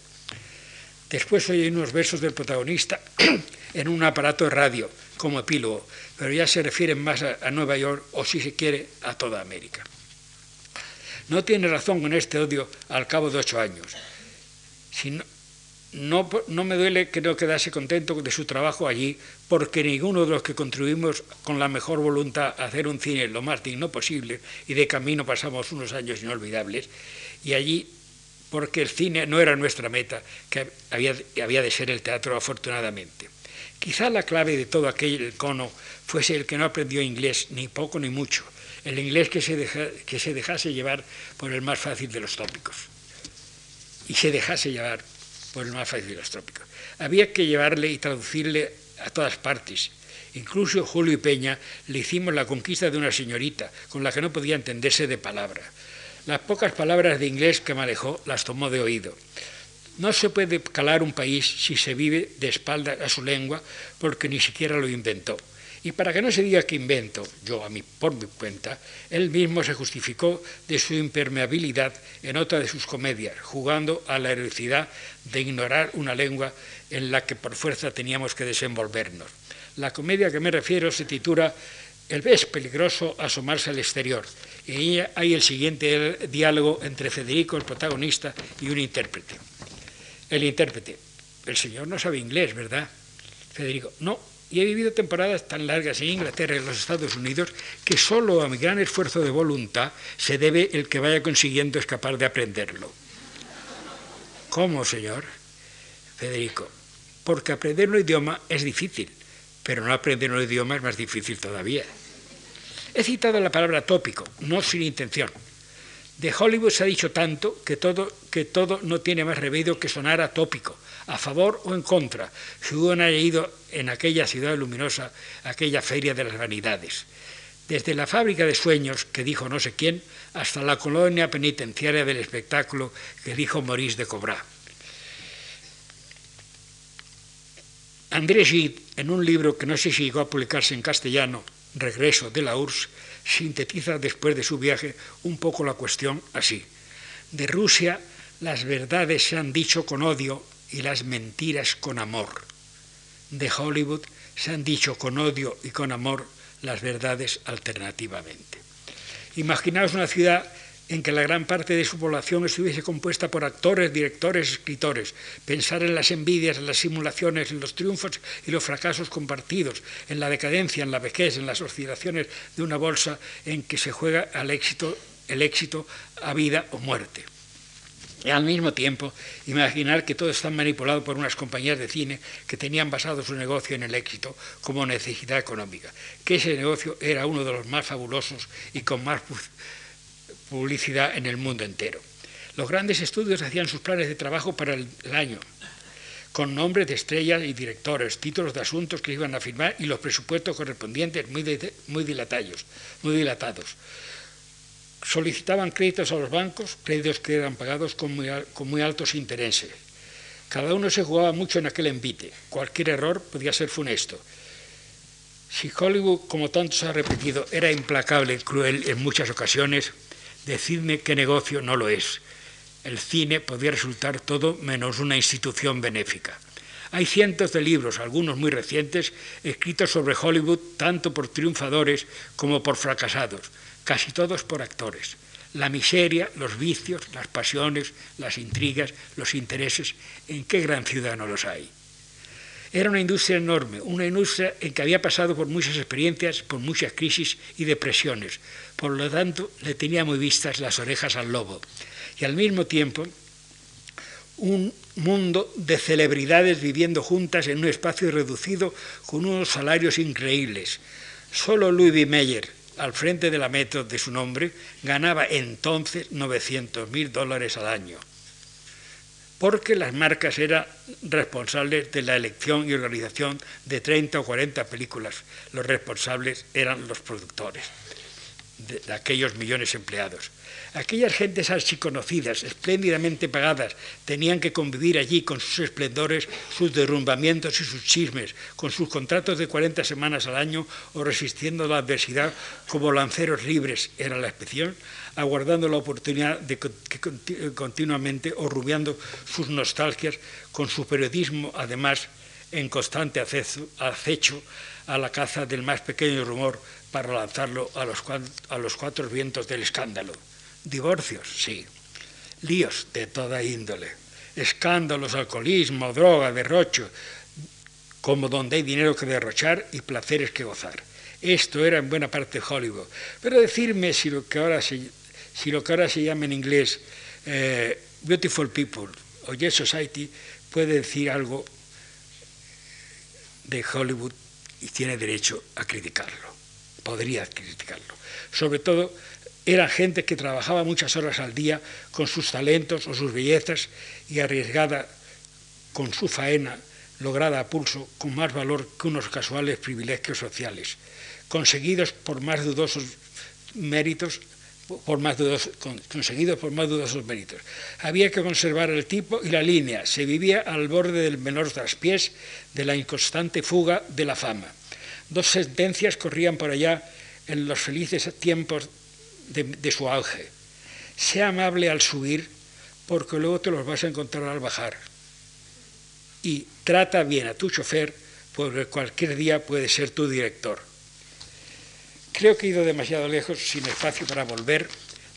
[SPEAKER 2] Después oye unos versos del protagonista en un aparato de radio como epílogo, pero ya se refieren más a, Nueva York o, si se quiere, a toda América. No tiene razón con este odio al cabo de ocho años. no, no, me duele que no quedase contento de su trabajo allí, porque ninguno de los que contribuimos con la mejor voluntad a hacer un cine lo más digno posible, y de camino pasamos unos años inolvidables, y allí porque el cine no era nuestra meta, que había, había de ser el teatro afortunadamente. Quizá la clave de todo aquel cono fuese el que no aprendió inglés, ni poco ni mucho, el inglés que se, dejase llevar por el más fácil de los tópicos. Y se dejase llevar por el más fácil de los tópicos. Había que llevarle y traducirle a todas partes. Incluso Julio y Peña le hicimos la conquista de una señorita con la que no podía entenderse de palabra. Las pocas palabras de inglés que manejó las tomó de oído. No se puede calar un país si se vive de espaldas a su lengua porque ni siquiera lo inventó. Y para que no se diga que invento, yo a mí por mi cuenta, él mismo se justificó de su impermeabilidad en otra de sus comedias, jugando a la heroicidad de ignorar una lengua en la que por fuerza teníamos que desenvolvernos. La comedia que me refiero se titula El es peligroso asomarse al exterior. Y hay el siguiente diálogo entre Federico, el protagonista, y un intérprete. El intérprete, el señor no sabe inglés, ¿verdad? Federico, no, y he vivido temporadas tan largas en Inglaterra y en los Estados Unidos que solo a mi gran esfuerzo de voluntad se debe el que vaya consiguiendo escapar de aprenderlo. ¿Cómo, señor? Federico, porque aprender un idioma es difícil, pero no aprender un idioma es más difícil todavía. He citado la palabra tópico, no sin intención. De Hollywood se ha dicho tanto que todo, que todo no tiene más remedio que sonar atópico, a favor o en contra, si uno haya ido en aquella ciudad luminosa, aquella feria de las vanidades. Desde la fábrica de sueños, que dijo no sé quién, hasta la colonia penitenciaria del espectáculo, que dijo Maurice de Cobra. André Gide, en un libro que no sé si llegó a publicarse en castellano, Regreso de la URSS, sintetiza después de su viaje un poco la cuestión así. De Rusia las verdades se han dicho con odio y las mentiras con amor. De Hollywood se han dicho con odio y con amor las verdades alternativamente. Imaginaos una ciudad en que la gran parte de su población estuviese compuesta por actores, directores, escritores, pensar en las envidias, en las simulaciones, en los triunfos y los fracasos compartidos, en la decadencia, en la vejez, en las oscilaciones de una bolsa en que se juega al éxito, el éxito a vida o muerte. Y al mismo tiempo, imaginar que todo está manipulado por unas compañías de cine que tenían basado su negocio en el éxito como necesidad económica, que ese negocio era uno de los más fabulosos y con más publicidad en el mundo entero. Los grandes estudios hacían sus planes de trabajo para el, año, con nombres de estrellas y directores, títulos de asuntos que iban a firmar y los presupuestos correspondientes muy, dilatados. Solicitaban créditos a los bancos, créditos que eran pagados con muy, con muy altos intereses. Cada uno se jugaba mucho en aquel envite. Cualquier error podía ser funesto. Si Hollywood, como tanto se ha repetido, era implacable y cruel en muchas ocasiones, Decidme qué negocio no lo es. El cine podría resultar todo menos una institución benéfica. Hay cientos de libros, algunos muy recientes, escritos sobre Hollywood tanto por triunfadores como por fracasados, casi todos por actores. La miseria, los vicios, las pasiones, las intrigas, los intereses, ¿en qué gran ciudad no los hay? Era una industria enorme, una industria en que había pasado por muchas experiencias, por muchas crisis y depresiones. Por lo tanto, le tenía muy vistas las orejas al lobo. Y al mismo tiempo, un mundo de celebridades viviendo juntas en un espacio reducido con unos salarios increíbles. Solo Louis. Meyer, al frente de la metro de su nombre, ganaba entonces 900 mil dólares al año porque las marcas eran responsables de la elección y organización de 30 o 40 películas. Los responsables eran los productores de, aquellos millones empleados. Aquellas gentes archiconocidas, espléndidamente pagadas, tenían que convivir allí con sus esplendores, sus derrumbamientos y sus chismes, con sus contratos de 40 semanas al año o resistiendo la adversidad como lanceros libres, era la expresión, aguardando la oportunidad de continuamente o rubiando sus nostalgias con su periodismo, además en constante acecho a la caza del más pequeño rumor para lanzarlo a los, a los cuatro vientos del escándalo. Divorcios, sí. Líos de toda índole. Escándalos, alcoholismo, droga, derrocho, como donde hay dinero que derrochar y placeres que gozar. Esto era en buena parte Hollywood. Pero decirme si lo que ahora se si lo que ahora se llama en inglés eh, Beautiful People o Yes Society puede decir algo de Hollywood y tiene derecho a criticarlo, podría criticarlo. Sobre todo, era gente que trabajaba muchas horas al día con sus talentos o sus bellezas y arriesgada con su faena, lograda a pulso, con más valor que unos casuales privilegios sociales, conseguidos por más dudosos méritos por más conseguidos por más dudosos méritos. Había que conservar el tipo y la línea. Se vivía al borde del menor traspiés de la inconstante fuga de la fama. Dos sentencias corrían por allá en los felices tiempos de, de su auge. Sea amable al subir, porque luego te los vas a encontrar al bajar. Y trata bien a tu chofer, porque cualquier día puede ser tu director. Creo que he ido demasiado lejos sin espacio para volver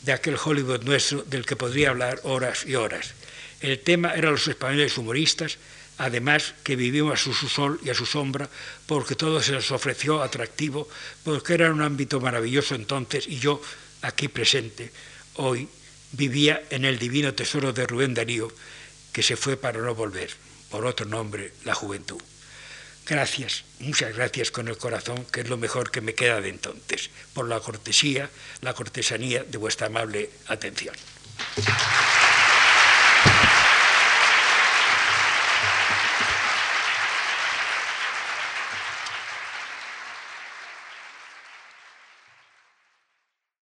[SPEAKER 2] de aquel Hollywood nuestro del que podría hablar horas y horas. El tema era los españoles humoristas, además que vivimos a su sol y a su sombra, porque todo se les ofreció atractivo, porque era un ámbito maravilloso entonces, y yo, aquí presente, hoy, vivía en el divino tesoro de Rubén Darío, que se fue para no volver, por otro nombre, la juventud. Gracias, muchas gracias con el corazón, que es lo mejor que me queda de entonces, por la cortesía, la cortesanía de vuestra amable atención.